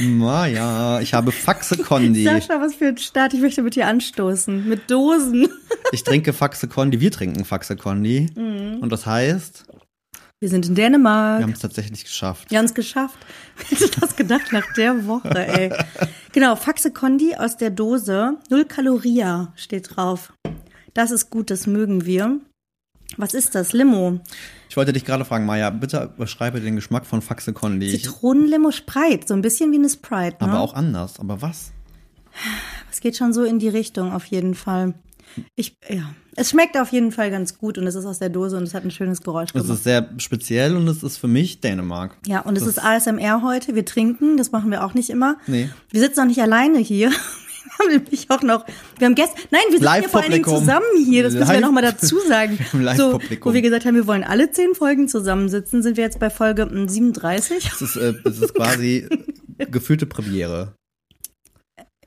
Maja, ich habe Faxe Condi. Sascha, was für ein Start. Ich möchte mit dir anstoßen. Mit Dosen. Ich trinke Faxe Condi, wir trinken Faxe Condi. Mhm. Und das heißt, Wir sind in Dänemark. wir haben es tatsächlich geschafft. Wir haben es geschafft. Hätte ich das gedacht nach der Woche, ey. Genau, Faxe Condi aus der Dose. Null Kaloria steht drauf. Das ist gut, das mögen wir. Was ist das? Limo. Ich wollte dich gerade fragen, Maja, bitte beschreibe den Geschmack von Faxe. Ich- Zitronenlimo Sprite. So ein bisschen wie eine Sprite, ne? Aber auch anders. Aber was? Es geht schon so in die Richtung, auf jeden Fall. Ich, ja. Es schmeckt auf jeden Fall ganz gut und es ist aus der Dose und es hat ein schönes Geräusch Es gemacht. ist sehr speziell und es ist für mich Dänemark. Ja, und es ist ASMR heute. Wir trinken, das machen wir auch nicht immer. Nee. Wir sitzen auch nicht alleine hier. Wir haben nämlich auch noch, wir haben Gäste, nein, wir sitzen hier vor allen Dingen zusammen hier, das müssen wir Live- nochmal dazu sagen. Haben So, wo wir gesagt haben, wir wollen alle zehn Folgen zusammensitzen, sind wir jetzt bei Folge mm, 37. Es ist, äh, es ist quasi gefühlte Premiere,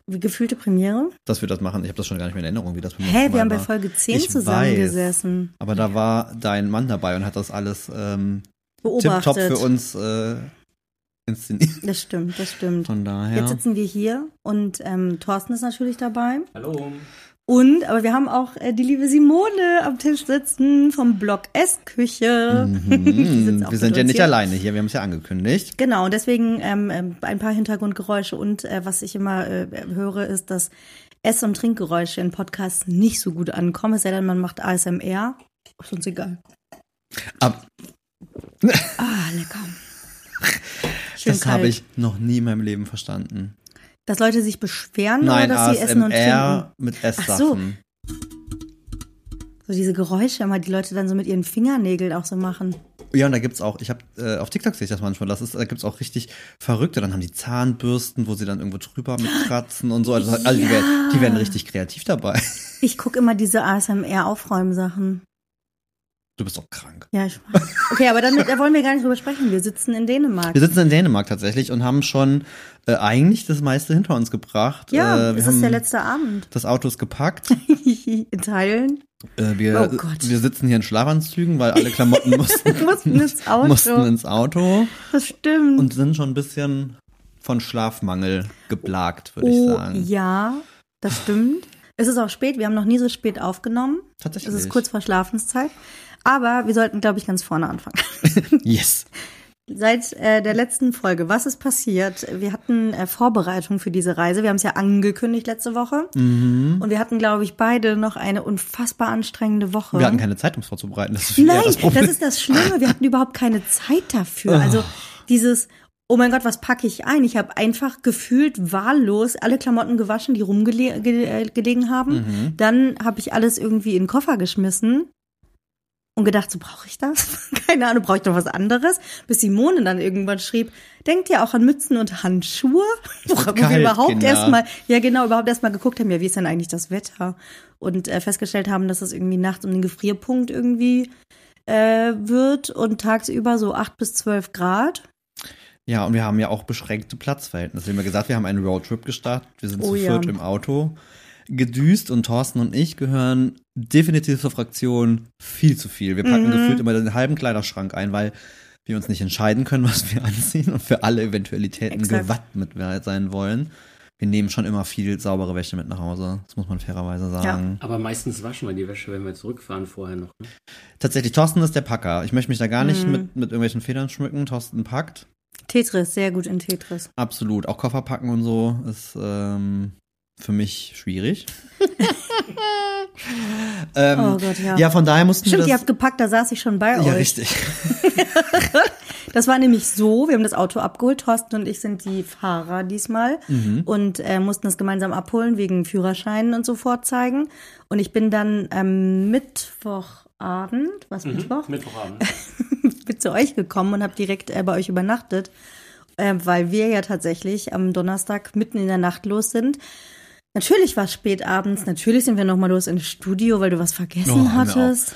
Wie gefühlte Premiere. dass wir das machen. Ich habe das schon gar nicht mehr in Erinnerung, wie das Hä, wir haben bei. Folge 10 Ich zusammengesessen. Aber da war dein Mann dabei und hat das alles ähm, Beobachtet. tipptopp für uns äh, inszeniert. Das stimmt, das stimmt. Von daher. Jetzt sitzen wir hier und ähm, Thorsten ist natürlich dabei. Hallo. Und, aber wir haben auch äh, die liebe Simone am Tisch sitzen vom Blog Essküche. Mhm. wir sind ja nicht hier. alleine hier, wir haben es ja angekündigt. Genau, und deswegen ähm, ähm, ein paar Hintergrundgeräusche und äh, was ich immer äh, höre, ist, dass Ess- und Trinkgeräusche in Podcasts nicht so gut ankommen, es sei denn, man macht ASMR. Ist uns egal. Aber Ah, lecker. Schön das kalt. habe ich noch nie in meinem Leben verstanden. Dass Leute sich beschweren Nein, oder dass sie essen und trinken. ASMR mit Ach so. Esssachen. So diese Geräusche immer, die Leute dann so mit ihren Fingernägeln auch so machen. Ja, und da gibt's auch, ich habe äh, auf TikTok sehe ich das manchmal, das ist, da gibt's auch richtig Verrückte, dann haben die Zahnbürsten, wo sie dann irgendwo drüber mitkratzen und so. Also, also die, werden, die werden richtig kreativ dabei. Ich gucke immer diese ASMR-Aufräumsachen. Du bist doch krank. Ja, ich Okay, aber damit, da wollen wir gar nicht drüber sprechen. Wir sitzen in Dänemark. Wir sitzen in Dänemark tatsächlich und haben schon äh, eigentlich das meiste hinter uns gebracht. Ja, äh, es ist der letzte Abend. Das Auto ist gepackt. in Teilen. Äh, wir, Oh Gott. wir sitzen hier in Schlafanzügen, weil alle Klamotten mussten, Mussten ins Auto. mussten ins Auto Das stimmt. und sind schon ein bisschen von Schlafmangel geplagt, würde ich oh, sagen. ja, das stimmt. Es ist auch spät. Wir haben noch nie so spät aufgenommen. Tatsächlich. Es ist kurz vor Schlafenszeit. Aber wir sollten, glaube ich, ganz vorne anfangen. Yes. Seit äh, der letzten Folge, was ist passiert? Wir hatten äh, Vorbereitung für diese Reise. Wir haben es ja angekündigt letzte Woche. Mhm. Und wir hatten, glaube ich, beide noch eine unfassbar anstrengende Woche. Wir hatten keine Zeit, um es vorzubereiten. Das ist Nein, das das ist das Schlimme. Wir hatten überhaupt keine Zeit dafür. Also dieses, oh mein Gott, was packe ich ein? Ich habe einfach gefühlt wahllos alle Klamotten gewaschen, die rumgelegen ge äh, haben. Mhm. Dann habe ich alles irgendwie in den Koffer geschmissen und gedacht, so brauche ich das? Keine Ahnung, brauche ich noch was anderes? Bis Simone dann irgendwann schrieb, denkt ihr auch an Mützen und Handschuhe? Wo, wo wir überhaupt Kinder. erstmal, ja genau, überhaupt erstmal geguckt haben, ja, wie ist denn eigentlich das Wetter? Und äh, festgestellt haben, dass es irgendwie nachts um den Gefrierpunkt irgendwie äh, wird und tagsüber so acht bis zwölf Grad. Ja, und wir haben ja auch beschränkte Platzverhältnisse. Wir haben ja gesagt, wir haben einen Roadtrip gestartet. Wir sind Oh zu ja. viert im Auto gedüst und Thorsten und ich gehören definitiv zur Fraktion viel zu viel. Wir Mhm. packen gefühlt immer den halben Kleiderschrank ein, weil wir uns nicht entscheiden können, was wir anziehen und für alle Eventualitäten Exakt. gewappnet sein wollen. Wir nehmen schon immer viel saubere Wäsche mit nach Hause. Das muss man fairerweise sagen. Aber meistens waschen wir die Wäsche, wenn wir zurückfahren vorher noch. Ne? Tatsächlich, Thorsten ist der Packer. Ich möchte mich da gar nicht Mhm. mit, mit irgendwelchen Federn schmücken. Thorsten packt. Tetris, sehr gut in Tetris. Absolut. Auch Koffer packen und so ist ähm, für mich schwierig. ähm, Oh Gott, ja. ja, von daher mussten Stimmt, wir ihr das. habt gepackt, da saß ich schon bei ja, euch. richtig. Das war nämlich so, wir haben das Auto abgeholt, Thorsten und ich sind die Fahrer diesmal Mhm. und äh, mussten das gemeinsam abholen wegen Führerscheinen und so vorzeigen. Und ich bin dann ähm, Mittwochabend, was Mittwoch, Mittwochabend. bin zu euch gekommen und habe direkt äh, bei euch übernachtet, äh, weil wir ja tatsächlich am Donnerstag mitten in der Nacht los sind. Natürlich war es spät abends, natürlich sind wir noch mal los ins Studio, weil du was vergessen Oh, hattest.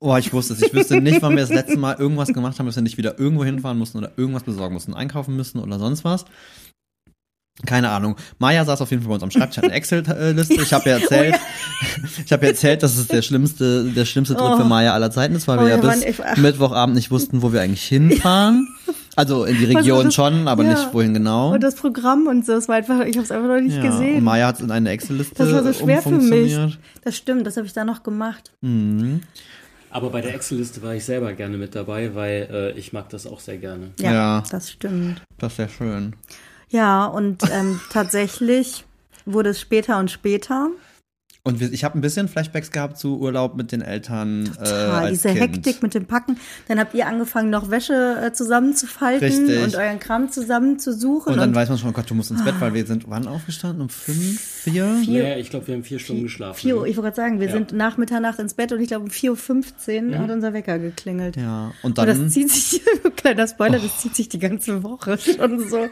Oh, ich wusste es. Ich wüsste nicht, wann wir das letzte Mal irgendwas gemacht haben, dass wir nicht wieder irgendwo hinfahren mussten oder irgendwas besorgen mussten, einkaufen müssen oder sonst was. Keine Ahnung. Maja saß auf jeden Fall bei uns am Schreibtisch, hat eine Excel-Liste. Ich habe ja erzählt, ich habe ja erzählt, dass es der schlimmste, der schlimmste Trip Oh. für Maja aller Zeiten ist, weil Oh, wir ja bis echt- ach. Mittwochabend nicht wussten, wo wir eigentlich hinfahren. Also in die Was Region das? schon, aber Ja. nicht wohin genau. Und das Programm und so, es war einfach, ich habe es einfach noch nicht ja. Und gesehen. Maya hat es in eine Excel-Liste Das war so schwer für mich. umfunktioniert. Das stimmt, das habe ich da noch gemacht. Mhm. Aber bei der Excel-Liste war ich selber gerne mit dabei, weil äh, ich mag das auch sehr gerne. Ja, Ja. das stimmt. Das ist sehr schön. Ja, und ähm, tatsächlich wurde es später und später. Und wir, ich habe ein bisschen Flashbacks gehabt zu Urlaub mit den Eltern. äh, Total, als diese kind. Hektik mit dem Packen. Dann habt ihr angefangen, noch Wäsche äh, zusammenzufalten Richtig. und euren Kram zusammenzusuchen. Und dann weiß man schon, oh Gott, du musst ins Bett, weil wir sind wann aufgestanden? Um fünf, vier? Vier- Naja, ich glaube, wir haben vier Stunden geschlafen. vier, Uhr- ich wollte gerade sagen, wir Ja. sind nach Mitternacht ins Bett und ich glaube um 4.15 Uhr hat unser Wecker geklingelt. Ja, und Und dann. das zieht sich, kleiner Spoiler, das zieht sich die ganze Woche schon so.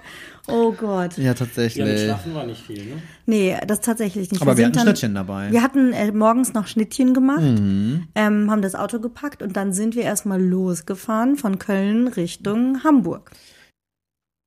Oh Gott. ja, Ja, mit tatsächlich. Schlafen war nicht viel, ne? Nee, das tatsächlich nicht. Aber wir sind hatten dann- Schnittchen dabei. Wir hatten äh, morgens noch Schnittchen gemacht, Mhm. ähm, haben das Auto gepackt und dann sind wir erstmal losgefahren von Köln Richtung Hamburg.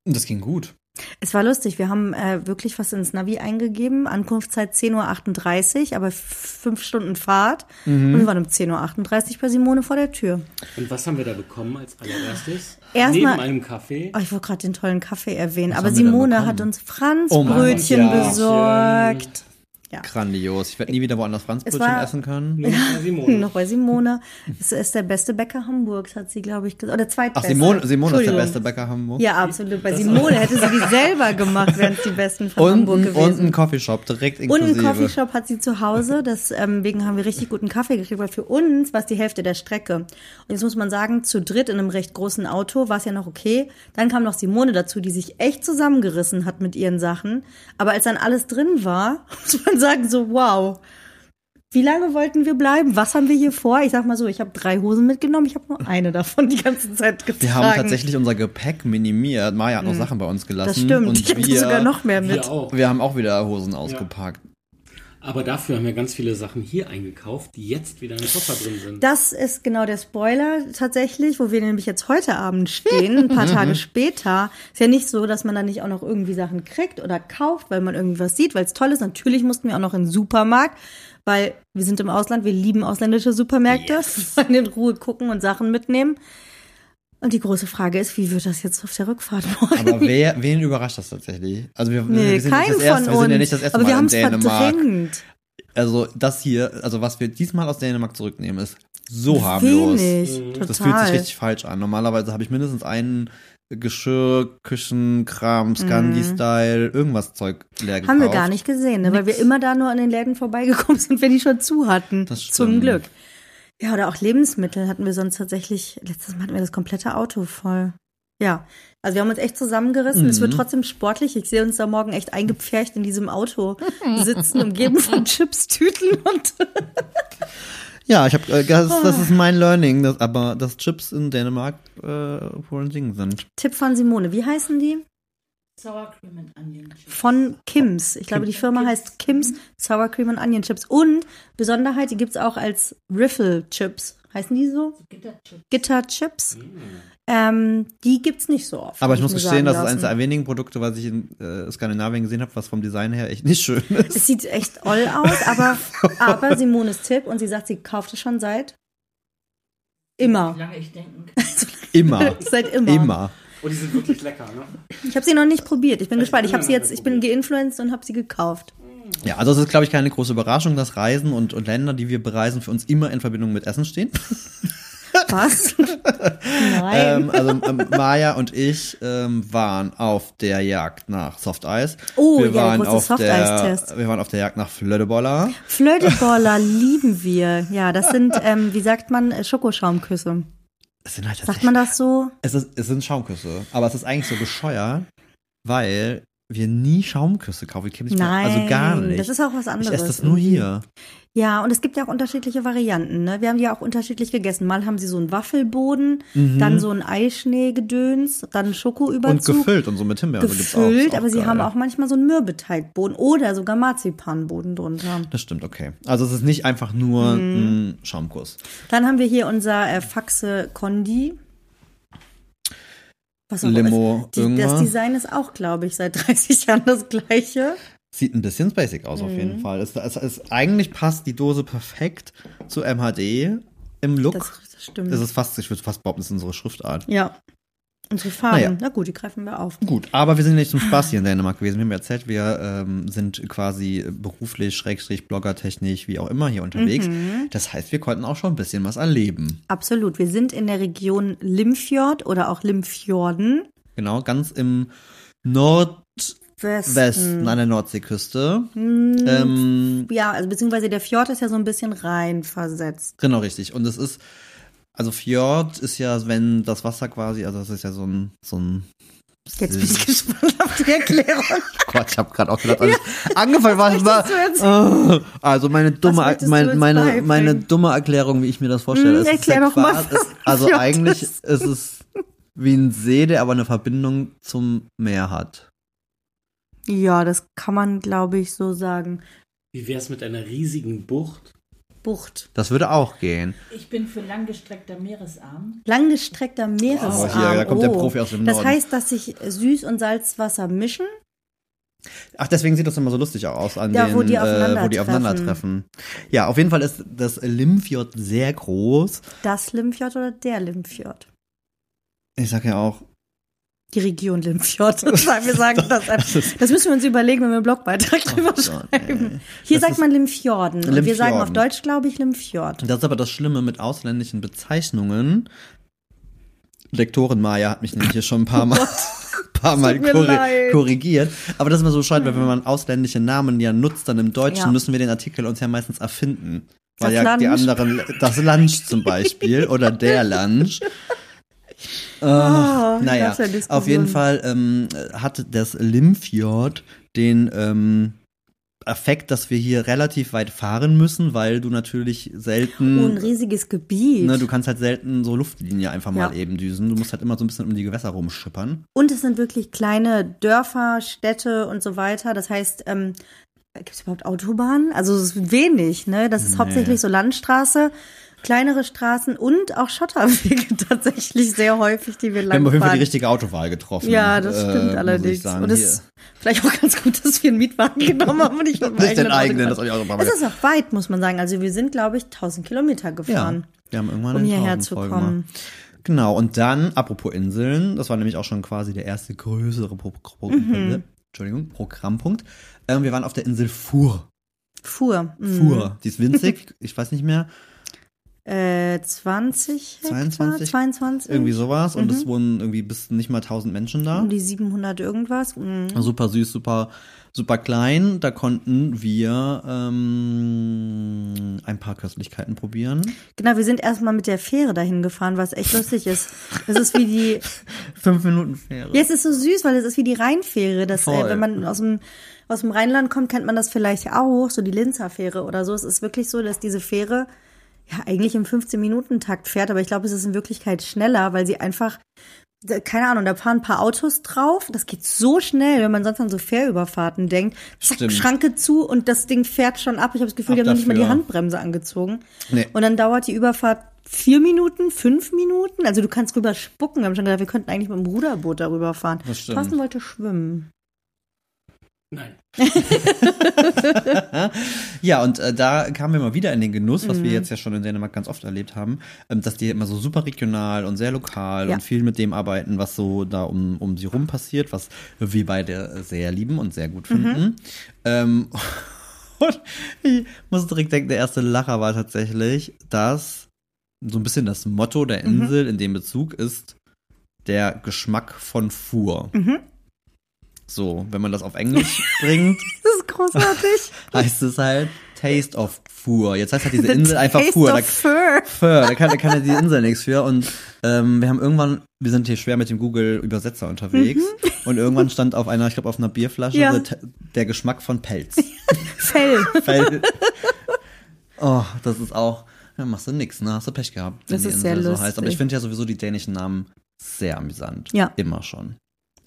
Das ging gut. Es war lustig, wir haben äh, wirklich was ins Navi eingegeben, Ankunftszeit 10.38 Uhr, aber fünf Stunden Fahrt. Mhm. Und wir waren um 10.38 Uhr bei Simone vor der Tür. Und was haben wir da bekommen als allererstes? Erstmal- Neben einem Kaffee. Oh, ich wollte gerade den tollen Kaffee erwähnen, Was aber Simone hat uns Oh Franzbrötchen Gott. besorgt. Ja. Grandios. Ich werde nie wieder woanders Franzbrötchen essen können. Nur bei Simone. Noch bei Simone. Es ist der beste Bäcker Hamburgs, hat sie, glaube ich, gesagt. Oder Ach, zweitbeste. Simone, Simone ist der beste Bäcker Hamburg. Ja, absolut. Bei Simone hätte sie die selber gemacht, wären es die besten von Und, Hamburg ein- gewesen. und ein Coffeeshop direkt Und inklusive. einen Coffeeshop hat sie zu Hause. Deswegen haben wir richtig guten Kaffee gekriegt, weil für uns war es die Hälfte der Strecke. Und jetzt muss man sagen, zu dritt in einem recht großen Auto war es ja noch okay. Dann kam noch Simone dazu, die sich echt zusammengerissen hat mit ihren Sachen. Aber als dann alles drin war, muss man sagen, so wow. Wie lange wollten wir bleiben? Was haben wir hier vor? Ich sag mal so, ich habe drei Hosen mitgenommen, ich habe nur eine davon die ganze Zeit getragen. wir haben tatsächlich unser Gepäck minimiert. Maya hat noch Sachen bei uns gelassen. Das stimmt. Und ich wir, sogar noch mehr mit. Wir auch. Wir haben auch wieder Hosen ausgepackt. Aber dafür haben wir ganz viele Sachen hier eingekauft, die jetzt wieder im Koffer drin sind. Das ist genau der Spoiler tatsächlich, wo wir nämlich jetzt heute Abend stehen, ein paar Tage später. Ist ja nicht so, dass man da nicht auch noch irgendwie Sachen kriegt oder kauft, weil man irgendwie was sieht, weil es toll ist. Natürlich mussten wir auch noch in den Supermarkt, weil wir sind im Ausland, wir lieben ausländische Supermärkte, wir wollen in Ruhe gucken und Sachen mitnehmen. Und die große Frage ist, wie wird das jetzt auf der Rückfahrt morgen? Aber wer, wen überrascht das tatsächlich? Also wir, nee, wir sind kein nicht das erste, wir sind ja nicht das erste Aber wir Mal haben in Dänemark. verdrängt. Also das hier, also was wir diesmal aus Dänemark zurücknehmen, ist so harmlos. Wenig, Mhm. total. Das fühlt sich richtig falsch an. Normalerweise habe ich mindestens einen Geschirr, Küchenkram, Scandi-Style, irgendwas Zeug leer gekauft. Mhm. Haben wir gar nicht gesehen, ne? weil wir immer da nur an den Läden vorbeigekommen sind, wenn die schon zu hatten. Das Zum. Glück. Ja, oder auch Lebensmittel hatten wir sonst tatsächlich, letztes Mal hatten wir das komplette Auto voll. Ja, also wir haben uns echt zusammengerissen. Es wird Mhm. trotzdem sportlich. Ich sehe uns da morgen echt eingepfercht in diesem Auto sitzen, umgeben von Chips-Tüten und Ja, ich habe, äh, das, das ist mein Learning, dass, aber dass Chips in Dänemark äh, wohl ein Ding sind. Tipp von Simone. Wie heißen die? Sour Cream and Onion Chips. Von Kims. Ich glaube, die Firma heißt Kims Sour Cream und Onion Chips. Und Besonderheit, die gibt's auch als Riffle Chips. Heißen die so? Gitterchips. Gitter Chips. Ähm, die gibt's nicht so oft. Aber ich muss gestehen, das ist eines der wenigen Produkte, was ich in äh, Skandinavien gesehen habe, was vom Design her echt nicht schön ist. Es sieht echt oll aus, aber, aber Simones Tipp und sie sagt, sie kauft es schon seit Wie immer. lange ich denken Immer. Seit immer. Immer. Und die sind wirklich lecker, ne? Ich habe sie noch nicht probiert. Ich bin gespannt. Ich habe sie wir jetzt, ich bin geinfluenced und habe sie gekauft. Ja, also es ist, glaube ich, keine große Überraschung, dass Reisen und, und Länder, die wir bereisen, für uns immer in Verbindung mit Essen stehen. Was? Nein. ähm, also ähm, Maya und ich ähm, waren auf der Jagd nach Softeis. Oh, wir ja, waren großer auf der. Wir waren auf der Jagd nach Flödeboller. Flödeboller lieben wir. Ja, das sind, ähm, wie sagt man, äh, Schokoschaumküsse. Es sind halt Sagt man das so? Es, ist, es sind Schaumküsse, aber es ist eigentlich so bescheuert, weil wir nie Schaumküsse kaufen. Ich nicht mehr, Nein. also gar nicht. Das ist auch was ich anderes. esse das nur hier. Ja, und es gibt ja auch unterschiedliche Varianten. Ne? Wir haben die ja auch unterschiedlich gegessen. Mal haben sie so einen Waffelboden, dann so ein Eischneegedöns, dann Und Schokoüberzug. gefüllt und so mit Himbeeren. gefüllt, aber sie geil. haben auch manchmal so einen Mürbeteigboden oder sogar Marzipanboden drunter. Das stimmt, okay. Also es ist nicht einfach nur Mhm. ein Schaumkuss. Dann haben wir hier unser äh, Faxe Condi. Was auch Limo, ist. Die, das irgendwas. Design ist auch, glaube ich, seit 30 Jahren das gleiche. Sieht ein bisschen basic aus auf Mhm. jeden Fall. Es, es, es, eigentlich passt die Dose perfekt zu MHD im Look. Das, das stimmt. es ist fast, ich würde fast behaupten, es ist unsere Schriftart. ja. Unsere Farben, Naja. na gut, die greifen wir auf. Gut, aber wir sind nicht zum Spaß hier in Dänemark gewesen. Wir haben ja erzählt, wir ähm, sind quasi beruflich, Schrägstrich, Bloggertechnisch, wie auch immer hier unterwegs. Mhm. Das heißt, wir konnten auch schon ein bisschen was erleben. Absolut. Wir sind in der Region Limfjord oder auch Limfjorden. Genau, ganz im Nordwesten Westen. an der Nordseeküste. Hm, Ähm, ja, also beziehungsweise der Fjord ist ja so ein bisschen rein versetzt. genau, richtig. Und es ist, also Fjord ist ja, wenn das Wasser quasi, also das ist ja so ein, so ein Jetzt bin ich gespannt auf die Erklärung. Gott, ich habe gerade auch gedacht, als ich angefangen war, jetzt? war also meine dumme, meine, meine, meine dumme Erklärung, wie ich mir das vorstelle. Hm, ist erklär ja doch mal, es- Also Fjord eigentlich ist. ist es wie ein See, der aber eine Verbindung zum Meer hat. Ja, das kann man, glaube ich, so sagen. Wie wär's mit einer riesigen Bucht? Bucht. Das würde auch gehen. Ich bin für langgestreckter Meeresarm. Langgestreckter Meeresarm. Oh, hier, da kommt der Oh. Profi aus dem Das Norden. heißt, dass sich Süß- und Salzwasser mischen. Ach, deswegen sieht das immer so lustig aus an Ja, den, wo die äh, wo die aufeinandertreffen. aufeinandertreffen. Ja, auf jeden Fall ist das Limfjord sehr groß. Das Limfjord oder der Limfjord? Ich sag ja auch, Die Region Limfjord. Wir sagen das. Das müssen wir uns überlegen, wenn wir einen Blogbeitrag drüber Oh Gott, schreiben. ey. Hier Das sagt man Limfjorden. Und wir sagen auf Limfjorden. Deutsch, glaube ich, Limfjord. Das ist aber das Schlimme mit ausländischen Bezeichnungen. Lektorin Maya hat mich nämlich hier schon ein paar Mal, paar Mal korri korrigiert. Aber das ist immer so bescheuert, weil wenn man ausländische Namen ja nutzt, dann im Deutschen Ja. müssen wir den Artikel uns ja meistens erfinden. Weil Das ja die Lunch. anderen, das Lunch zum Beispiel oder der Lunch. Äh, Oh, naja, ja auf jeden Fall ähm, hat das Limfjord den ähm, Effekt, dass wir hier relativ weit fahren müssen, weil du natürlich selten Oh, ein riesiges Gebiet. Ne, du kannst halt selten so Luftlinie einfach mal Ja. eben düsen. Du musst halt immer so ein bisschen um die Gewässer rumschippern. Und es sind wirklich kleine Dörfer, Städte und so weiter. Das heißt, ähm, gibt es überhaupt Autobahnen? Also es ist wenig, ne? Das ist Nee. hauptsächlich so Landstraße, kleinere Straßen und auch Schotterwege tatsächlich sehr häufig, die wir Wir haben auf jeden Fall die richtige Auswahl getroffen. Ja, das äh, stimmt ich allerdings. sagen. und es ist vielleicht auch ganz gut, dass wir einen Mietwagen genommen haben und nicht mit nicht den eigenen, das Auto hab ich auch gefahren. Es ist auch weit, muss man sagen. Also wir sind, glaube ich, 1000 Kilometer ja, gefahren, wir haben irgendwann um hierher zu 1000 Folge kommen. Genau, und dann, apropos Inseln, das war nämlich auch schon quasi der erste größere Pro Pro Mhm. Entschuldigung, Programmpunkt. Ähm, wir waren auf der Insel Fur. Fuhr. Mhm. Fur. Die ist winzig, ich weiß nicht mehr, Äh, 20 Hektar? 22? 22? irgendwie sowas. Und Mhm. es wohnen irgendwie bis nicht mal 1000 Menschen da. Um die 700 irgendwas. Mhm. Super süß, super, super klein. Da konnten wir ähm, ein paar Köstlichkeiten probieren. Genau, wir sind erstmal mit der Fähre dahin gefahren, was echt lustig ist. Es ist wie die, Fünf Minuten Fähre. ja, es ist so süß, weil es ist wie die Rheinfähre. Das, äh, wenn man aus dem, aus dem Rheinland kommt, kennt man das vielleicht auch, so die Linzer Fähre oder so. Es ist wirklich so, dass diese Fähre ja eigentlich im 15-Minuten-Takt fährt, aber ich glaube, es ist in Wirklichkeit schneller, weil sie einfach, keine Ahnung, da fahren ein paar Autos drauf. Das geht so schnell, wenn man sonst an so Fährüberfahrten denkt. Zack, Stimmt. Schranke zu und das Ding fährt schon ab. Ich habe das Gefühl, Ab die haben noch nicht mal die dafür. Handbremse angezogen. Nee. Und dann dauert die Überfahrt vier Minuten, fünf Minuten. Also du kannst rüber spucken. Wir haben schon gedacht, wir könnten eigentlich mit dem Ruderboot darüber fahren. Thorsten wollte schwimmen. Nein. ja, und äh, da kamen wir mal wieder in den Genuss, was Mhm. wir jetzt ja schon in Dänemark ganz oft erlebt haben, ähm, dass die immer so super regional und sehr lokal Ja. und viel mit dem arbeiten, was so da um, um sie rum passiert, was wir beide sehr lieben und sehr gut finden. Mhm. Ähm, und ich muss direkt denken, der erste Lacher war tatsächlich, dass so ein bisschen das Motto der Mhm. Insel in dem Bezug ist der Geschmack von Fuhr. Mhm. So, wenn man das auf Englisch bringt, Das ist großartig. heißt es halt Taste of Fur. Jetzt heißt halt diese Insel einfach Fur. Da, Fur. Fur. Da kann, da kann ja die Insel nichts für. Und ähm, wir haben irgendwann, wir sind hier schwer mit dem Google-Übersetzer unterwegs. Und irgendwann stand auf einer, ich glaube auf einer Bierflasche, Mhm. Ja. der Geschmack von Pelz. Fell. Fell. Oh, das ist auch, ja, machst du nix, ne? Hast du Pech gehabt, wenn Das die ist Insel sehr so heißt. Aber lustig. ich finde ja sowieso die dänischen Namen sehr amüsant. Ja. Immer schon.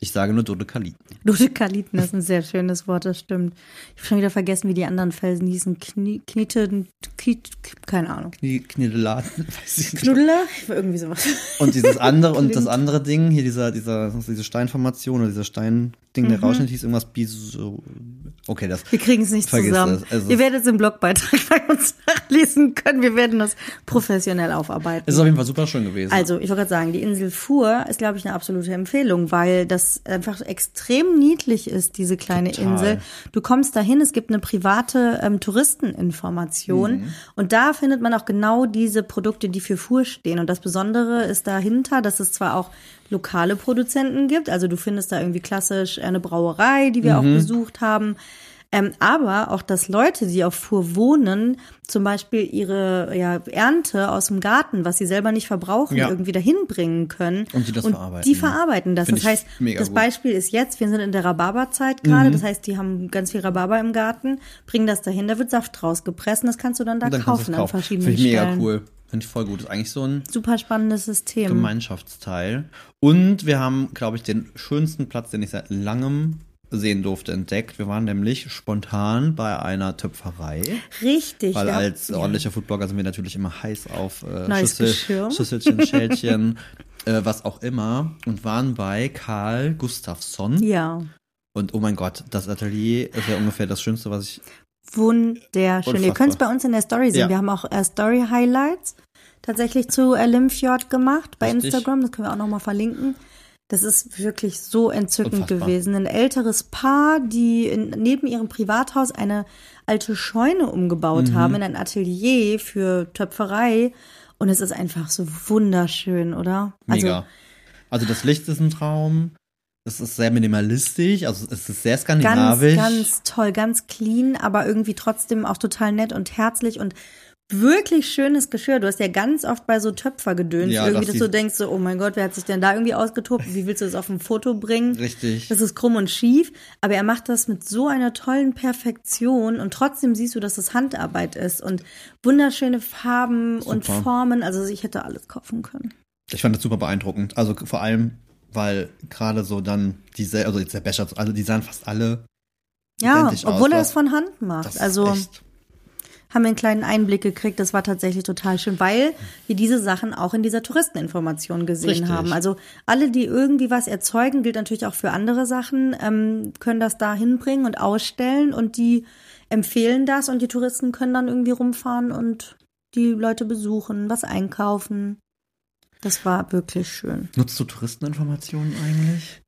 Ich sage nur Dode Kali. Dodekaliten ist ein sehr schönes Wort, das stimmt. Ich habe schon wieder vergessen, wie die anderen Felsen hießen. Knie, Kniete, Kniet, keine Ahnung. Knie, Kniedeladen, weiß ich nicht. Knuddler? Irgendwie sowas. Und dieses andere und das andere Ding, hier dieser, dieser, diese Steinformation oder dieser Stein, Ding, der Rauschnitt hieß irgendwas Biso. Okay, das. Wir kriegen es nicht zusammen. Also Ihr werdet es im Blogbeitrag bei uns nachlesen können. Wir werden das professionell aufarbeiten. Es ist auf jeden Fall super schön gewesen. Also, ich wollte gerade sagen, die Insel Fur ist, glaube ich, eine absolute Empfehlung, weil das einfach extrem niedlich ist, diese kleine Total. Insel. Du kommst dahin, es gibt eine private ähm, Touristeninformation Mhm. und da findet man auch genau diese Produkte, die für Fur stehen. Und das Besondere ist dahinter, dass es zwar auch lokale Produzenten gibt, also du findest da irgendwie klassisch eine Brauerei, die wir Mhm. auch besucht haben. Ähm, aber auch, dass Leute, die auf Fur wohnen, zum Beispiel ihre ja, Ernte aus dem Garten, was sie selber nicht verbrauchen, Ja. irgendwie dahin bringen können. Und die das verarbeiten. Die verarbeiten das. Find das heißt, das gut. Mhm. Beispiel ist jetzt, wir sind in der Rhabarberzeit gerade, das heißt, die haben ganz viel Rhabarber im Garten, bringen das dahin, da wird Saft draus gepresst und das kannst du dann da Und dann kaufen du an kaufen. verschiedenen Finde ich mega Stellen. cool. Finde ich voll gut. Ist eigentlich so ein Super spannendes System. Gemeinschaftsteil. Und wir haben, glaube ich, den schönsten Platz, den ich seit langem sehen durfte, entdeckt. Wir waren nämlich spontan bei einer Töpferei. Richtig. Weil ja. als ordentlicher Footblogger sind wir natürlich immer heiß auf äh, Neues Schüssel. Schüsselchen, Schälchen, äh, was auch immer. Und waren bei Karl Gustafsson. Ja. Und oh mein Gott, das Atelier ist ja ungefähr das Schönste, was ich. Wunderschön. Ihr Unfassbar. könnt es bei uns in der Story sehen. Ja. Wir haben auch äh, Story-Highlights tatsächlich zu äh, Limfjord gemacht bei Richtig. Instagram. Das können wir auch nochmal verlinken. Das ist wirklich so entzückend Unfassbar. gewesen. Ein älteres Paar, die in, neben ihrem Privathaus eine alte Scheune umgebaut Mhm. haben in ein Atelier für Töpferei. Und es ist einfach so wunderschön, oder? Mega. Also, das Licht ist ein Traum. Es ist sehr minimalistisch, also es ist sehr ganz, skandinavisch. ganz toll, ganz clean, aber irgendwie trotzdem auch total nett und herzlich und wirklich schönes Geschirr. Du hast ja ganz oft bei so Töpfergedöns Ja, irgendwie, dass du denkst so, oh mein Gott, wer hat sich denn da irgendwie ausgetobt? Wie willst du das auf ein Foto bringen? Richtig. Das ist krumm und schief, aber er macht das mit so einer tollen Perfektion und trotzdem siehst du, dass es Handarbeit ist und wunderschöne Farben und Super. Formen. Also ich hätte alles kaufen können. Ich fand das super beeindruckend. Also vor allem, weil gerade so dann diese, also jetzt der Becher, also die sahen fast alle Ja, identisch aus. obwohl er es von Hand Das macht. Also echt, haben wir einen kleinen Einblick gekriegt. Das war tatsächlich total schön, weil wir diese Sachen auch in dieser Touristeninformation gesehen Richtig. haben. Also alle, die irgendwie was erzeugen, gilt natürlich auch für andere Sachen, ähm, können das da hinbringen und ausstellen und die empfehlen das und die Touristen können dann irgendwie rumfahren und die Leute besuchen, was einkaufen. Das war wirklich schön. nutzt du Touristeninformationen eigentlich?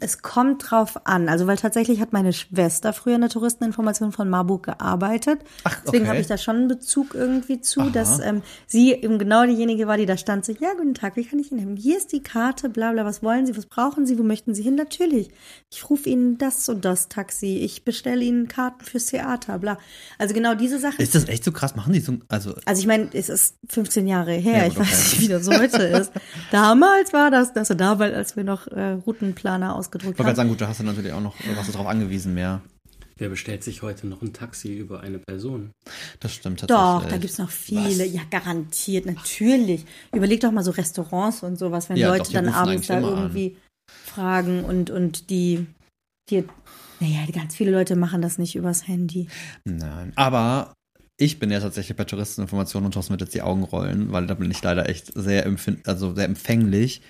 Es kommt drauf an. Also, weil tatsächlich hat meine Schwester früher in der Touristeninformation von Marburg gearbeitet. Ach, Deswegen okay. habe ich da schon einen Bezug irgendwie zu, Aha. dass ähm, sie eben genau diejenige war, die da stand, so, ja, guten Tag, wie kann ich Ihnen helfen? Hier ist die Karte, bla bla, was wollen Sie, was brauchen Sie, wo möchten Sie hin? Natürlich. Ich rufe Ihnen das und das Taxi, ich bestelle Ihnen Karten fürs Theater, bla. Also genau diese Sachen. Ist das echt so krass? Machen die so, also Also ich meine, es ist 15 Jahre her. Ja, ich weiß nicht, wie das heute ist. Damals war das, also damals, als wir noch äh, Routenplaner ausgedruckt ich wollte gerade haben. sagen, gut, da hast du natürlich auch noch, was du drauf angewiesen mehr. Wer bestellt sich heute noch ein Taxi über eine Person? Das stimmt tatsächlich. Doch, da gibt's noch viele. Ja, garantiert, natürlich. Überleg doch mal so Restaurants und sowas, wenn Ja, Leute doch, dann abends da immer an. irgendwie fragen und, und die, die, naja, ganz viele Leute machen das nicht übers Handy. Nein, aber ich bin ja tatsächlich bei Touristeninformationen und Thorsten wird jetzt die Augen rollen, weil da bin ich leider echt sehr, empfind also sehr empfänglich.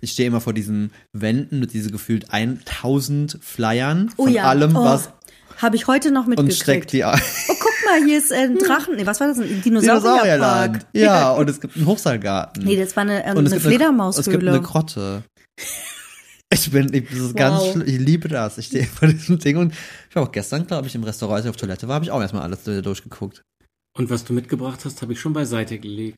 Ich stehe immer vor diesen Wänden mit diese gefühlt 1000 Flyern Oh von ja. allem, oh, was Habe ich heute noch und mitgekriegt. steckt die ein. Oh, guck mal, hier ist äh, ein Drachen. Nee, was war das? Ein Dinosaurierpark. Ja, und es gibt einen Hochseilgarten. Nee, das war eine, ähm, und es eine Es gibt Fledermaushöhle. eine Grotte. Ich bin, ich, das ist ganz Wow. schlimm. Ich liebe das. Ich stehe vor diesem Ding und ich habe auch gestern, glaube ich, im Restaurant, als ich auf Toilette war, habe ich auch erstmal alles durchgeguckt. Und was du mitgebracht hast, habe ich schon beiseite gelegt.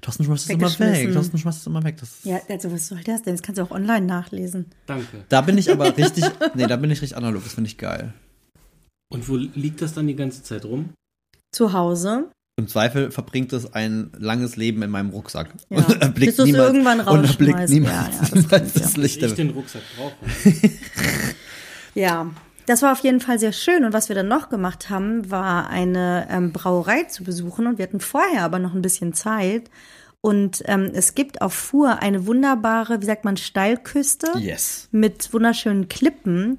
Thorsten schmeißt es immer weg. Thorsten schmeißt es immer weg. Das ja, also was soll das denn? Das kannst du auch online nachlesen. Danke. Da bin ich aber richtig, nee, da bin ich richtig analog, das finde ich geil. Und wo liegt das dann die ganze Zeit rum? Zu Hause. Im Zweifel verbringt es ein langes Leben in meinem Rucksack. Ja. Und er blickt Bis niemals, irgendwann und er blickt niemals, Ja, ja, das das ja. Licht. Ich den Rucksack brauche. Ja, das war auf jeden Fall sehr schön. Und was wir dann noch gemacht haben, war eine ähm, Brauerei zu besuchen. Und wir hatten vorher aber noch ein bisschen Zeit. Und ähm, es gibt auf Fuhr eine wunderbare, wie sagt man, Steilküste Yes. mit wunderschönen Klippen.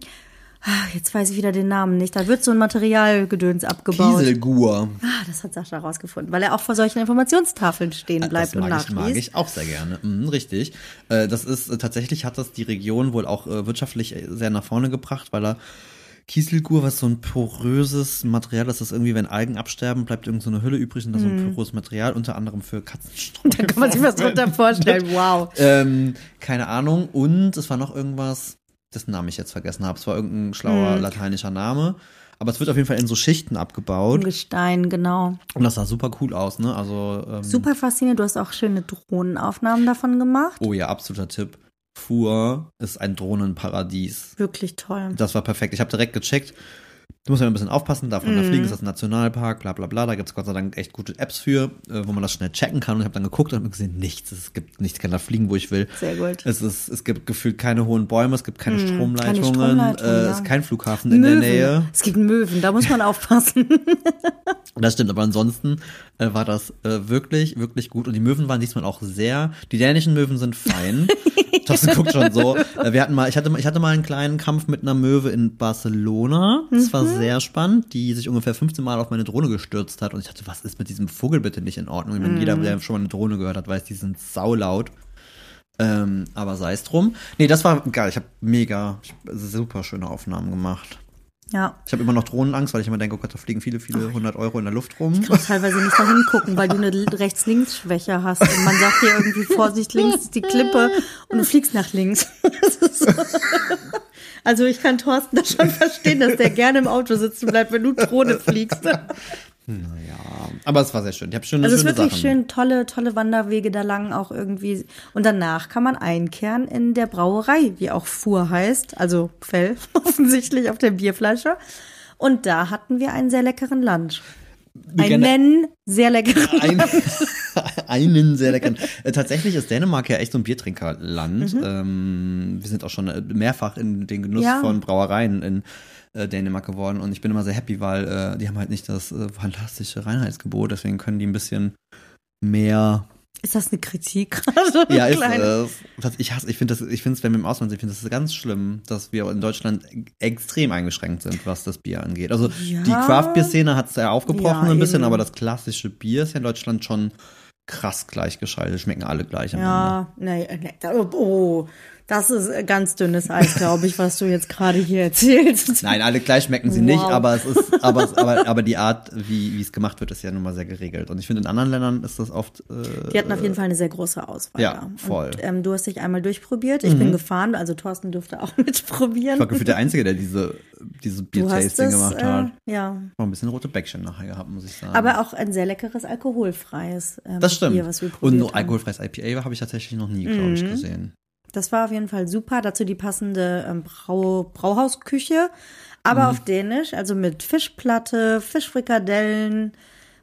Ah, Jetzt weiß ich wieder den Namen nicht. Da wird so ein Materialgedöns abgebaut. Kieselgur. Ah, das hat Sascha rausgefunden, weil er auch vor solchen Informationstafeln stehen bleibt das und mag ich, mag nachliest. ich auch sehr gerne. Mhm, richtig. Äh, das ist äh, tatsächlich hat das die Region wohl auch äh, wirtschaftlich sehr nach vorne gebracht, weil er Kieselgur, was so ein poröses Material ist, das irgendwie, wenn Algen absterben, bleibt irgend so eine Hülle übrig und das ist so ein poröses Material, unter anderem für Katzenstreu. Da kann man sich was drunter vorstellen. Wow. ähm, keine Ahnung. Und es war noch irgendwas, dessen Namen ich jetzt vergessen habe. Es war irgendein schlauer Hm. lateinischer Name. Aber es wird auf jeden Fall in so Schichten abgebaut. Gestein, genau. Und das sah super cool aus, ne? Also, ähm, Super faszinierend. Du hast auch schöne Drohnenaufnahmen davon gemacht. oh ja, absoluter Tipp. Fuhr ist ein Drohnenparadies. Wirklich toll. Das war perfekt. Ich habe direkt gecheckt. Du musst ja ein bisschen aufpassen, darf man da Mhm. fliegen, ist das ein Nationalpark, bla bla bla. Da gibt's Gott sei Dank echt gute Apps für, äh, wo man das schnell checken kann. Und ich habe dann geguckt und hab gesehen, nichts. Es gibt nichts, ich kann da fliegen, wo ich will. Sehr gut. Es, ist, es gibt gefühlt keine hohen Bäume, es gibt keine Mhm, Stromleitungen, keine Stromleitung, äh, ja. es ist kein Flughafen in der Nähe. Es gibt Möwen, da muss man aufpassen. Das stimmt, aber ansonsten äh, war das äh, wirklich, wirklich gut. Und die Möwen waren diesmal auch sehr, die dänischen Möwen sind fein. Thorsten guckt schon so. Äh, wir hatten mal, ich hatte, mal- ich hatte mal einen kleinen Kampf mit einer Möwe in Barcelona. Das war sehr spannend, die sich ungefähr 15 Mal auf meine Drohne gestürzt hat. Und ich dachte, was ist mit diesem Vogel bitte nicht in Ordnung? Ich meine, jeder, der schon mal eine Drohne gehört hat, weiß, die sind saulaut. Ähm, aber sei es drum. Nee, das war geil. Ich habe mega, ich, super schöne Aufnahmen gemacht. Ja. Ich habe immer noch Drohnenangst, weil ich immer denke, oh Gott, da fliegen viele, viele hundert Euro in der Luft rum. Du musst teilweise nicht da hingucken, weil du eine Rechts-Links-Schwäche hast. Und man sagt dir irgendwie, Vorsicht, links ist die Klippe und du fliegst nach links. Das ist so. Also ich kann Thorsten da schon verstehen, dass der gerne im Auto sitzen bleibt, wenn du Drohne fliegst. Naja, aber es war sehr schön. Ich habe schöne, Also es ist wirklich Sachen. schön, tolle, tolle Wanderwege da lang auch irgendwie. Und danach kann man einkehren in der Brauerei, wie auch Fuhr heißt, also Fell offensichtlich auf der Bierflasche. Und da hatten wir einen sehr leckeren Lunch. Einen sehr leckeren Ein, einen sehr leckeren. Tatsächlich ist Dänemark ja echt so ein Biertrinkerland. Ähm, wir sind auch schon äh, mehrfach in den Genuss Ja. von Brauereien in äh, Dänemark geworden und ich bin immer sehr happy, weil äh, die haben halt nicht das äh, fantastische Reinheitsgebot, deswegen können die ein bisschen mehr. Ist das eine Kritik gerade? Ja, ist es. Was Ich hasse, ich finde das, ich finde es, wenn wir im Ausland sind, ich finde das ganz schlimm, dass wir in Deutschland extrem eingeschränkt sind, was das Bier angeht. Also Ja. die Craft-Bier-Szene hat es ja aufgebrochen Ja, ein bisschen, eben. aber das klassische Bier ist ja in Deutschland schon krass gleichgeschaltet. Schmecken alle gleich. Ja, nee, nee, da- oh, das ist ganz dünnes Eis, glaube ich, was du jetzt gerade hier erzählst. Nein, alle gleich schmecken sie Wow. nicht, aber es ist, aber, aber, aber die Art, wie, wie es gemacht wird, ist ja nun mal sehr geregelt. Und ich finde, in anderen Ländern ist das oft. Äh, Die hatten auf jeden Fall eine sehr große Auswahl. Ja, voll. Mhm. Und, ähm, du hast dich einmal durchprobiert. Ich bin gefahren, also Thorsten durfte auch mitprobieren. ich war gefühlt der Einzige, der diese, diese Bier-Tasting gemacht hat. äh, ja. Noch ein bisschen rote Bäckchen nachher gehabt, muss ich sagen. Aber auch ein sehr leckeres alkoholfreies ähm, das stimmt. Bier, was wir Und probiert nur haben. alkoholfreies IPA habe ich tatsächlich noch nie, glaube ich, Mhm. gesehen. Das war auf jeden Fall super. Dazu die passende ähm, Brau Brauhausküche, aber Mhm. auf Dänisch, also mit Fischplatte, Fischfrikadellen.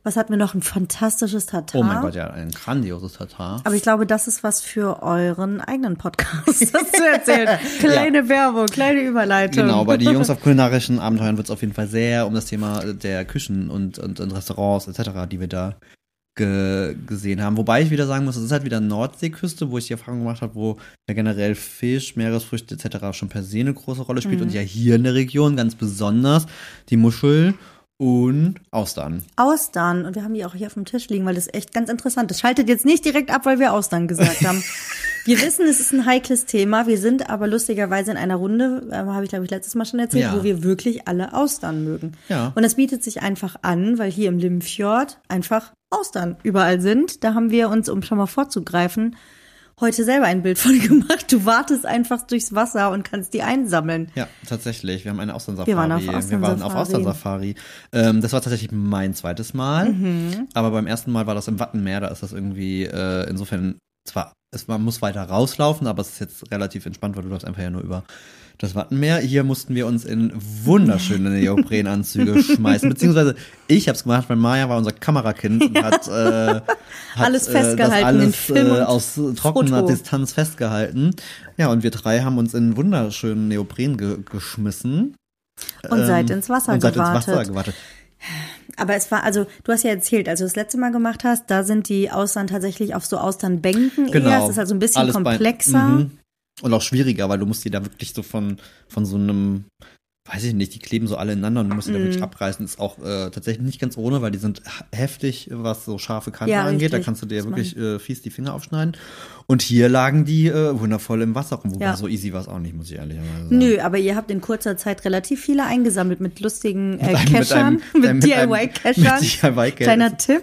Was hatten wir noch? Ein fantastisches Tatar. Oh mein Gott, ja, ein grandioses Tatar. Aber ich glaube, das ist was für euren eigenen Podcast, das zu erzählen. Kleine Werbung, kleine Überleitung. Genau, bei den Jungs auf kulinarischen Abenteuern wird es auf jeden Fall sehr um das Thema der Küchen und, und, und Restaurants etc., die wir da ge gesehen haben. Wobei ich wieder sagen muss, es ist halt wieder Nordseeküste, wo ich die Erfahrung gemacht habe, wo ja generell Fisch, Meeresfrüchte etc. schon per se eine große Rolle spielt Mhm. und ja hier in der Region ganz besonders die Muschel und Austern. Austern. Und wir haben die auch hier auf dem Tisch liegen, weil das ist echt ganz interessant. Das schaltet jetzt nicht direkt ab, weil wir Austern gesagt haben. Wir wissen, es ist ein heikles Thema. Wir sind aber lustigerweise in einer Runde, äh, habe ich glaube ich letztes Mal schon erzählt, Ja. wo wir wirklich alle Austern mögen. Ja. Und das bietet sich einfach an, weil hier im Limfjord einfach Austern überall sind. Da haben wir uns, um schon mal vorzugreifen, heute selber ein Bild von gemacht. Du wartest einfach durchs Wasser und kannst die einsammeln. Ja, tatsächlich. Wir haben eine Austern-Safari. Wir waren auf Wir waren auf Austern-Safari. Austern-Safari. Ähm, das war tatsächlich mein zweites Mal. Mhm. Aber beim ersten Mal war das im Wattenmeer. Da ist das irgendwie äh, insofern zwar, es, man muss weiter rauslaufen, aber es ist jetzt relativ entspannt, weil du läufst einfach ja nur über das Wattenmeer. Hier mussten wir uns in wunderschöne Neoprenanzüge schmeißen. Beziehungsweise ich habe es gemacht, weil Maya war unser Kamerakind und hat, äh, hat Alles äh, festgehalten das alles äh, aus trockener Foto. Distanz festgehalten. Ja, und wir drei haben uns in wunderschönen Neopren ge geschmissen. Und seid Ähm, ins Wasser und seid gewartet. ins Wasser gewartet. Aber es war, also du hast ja erzählt, als du das letzte Mal gemacht hast, da sind die Austern tatsächlich auf so Austernbänken Genau. eher. Es ist also ein bisschen Alles bei- komplexer. Mhm. Und auch schwieriger, weil du musst die da wirklich so von, von so einem weiß ich nicht, die kleben so alle ineinander und du musst die da Mhm. wirklich abreißen. Ist auch äh, tatsächlich nicht ganz ohne, weil die sind heftig, was so scharfe Kanten Ja, angeht. Da kannst du dir Das wirklich äh, fies die Finger aufschneiden. Und hier lagen die äh, wundervoll im Wasser rum. Ja. so easy war es auch nicht, muss ich ehrlicherweise sagen. Nö, aber ihr habt in kurzer Zeit relativ viele eingesammelt mit lustigen äh, Cachern, mit mit DIY-Geld. Kleiner Tipp.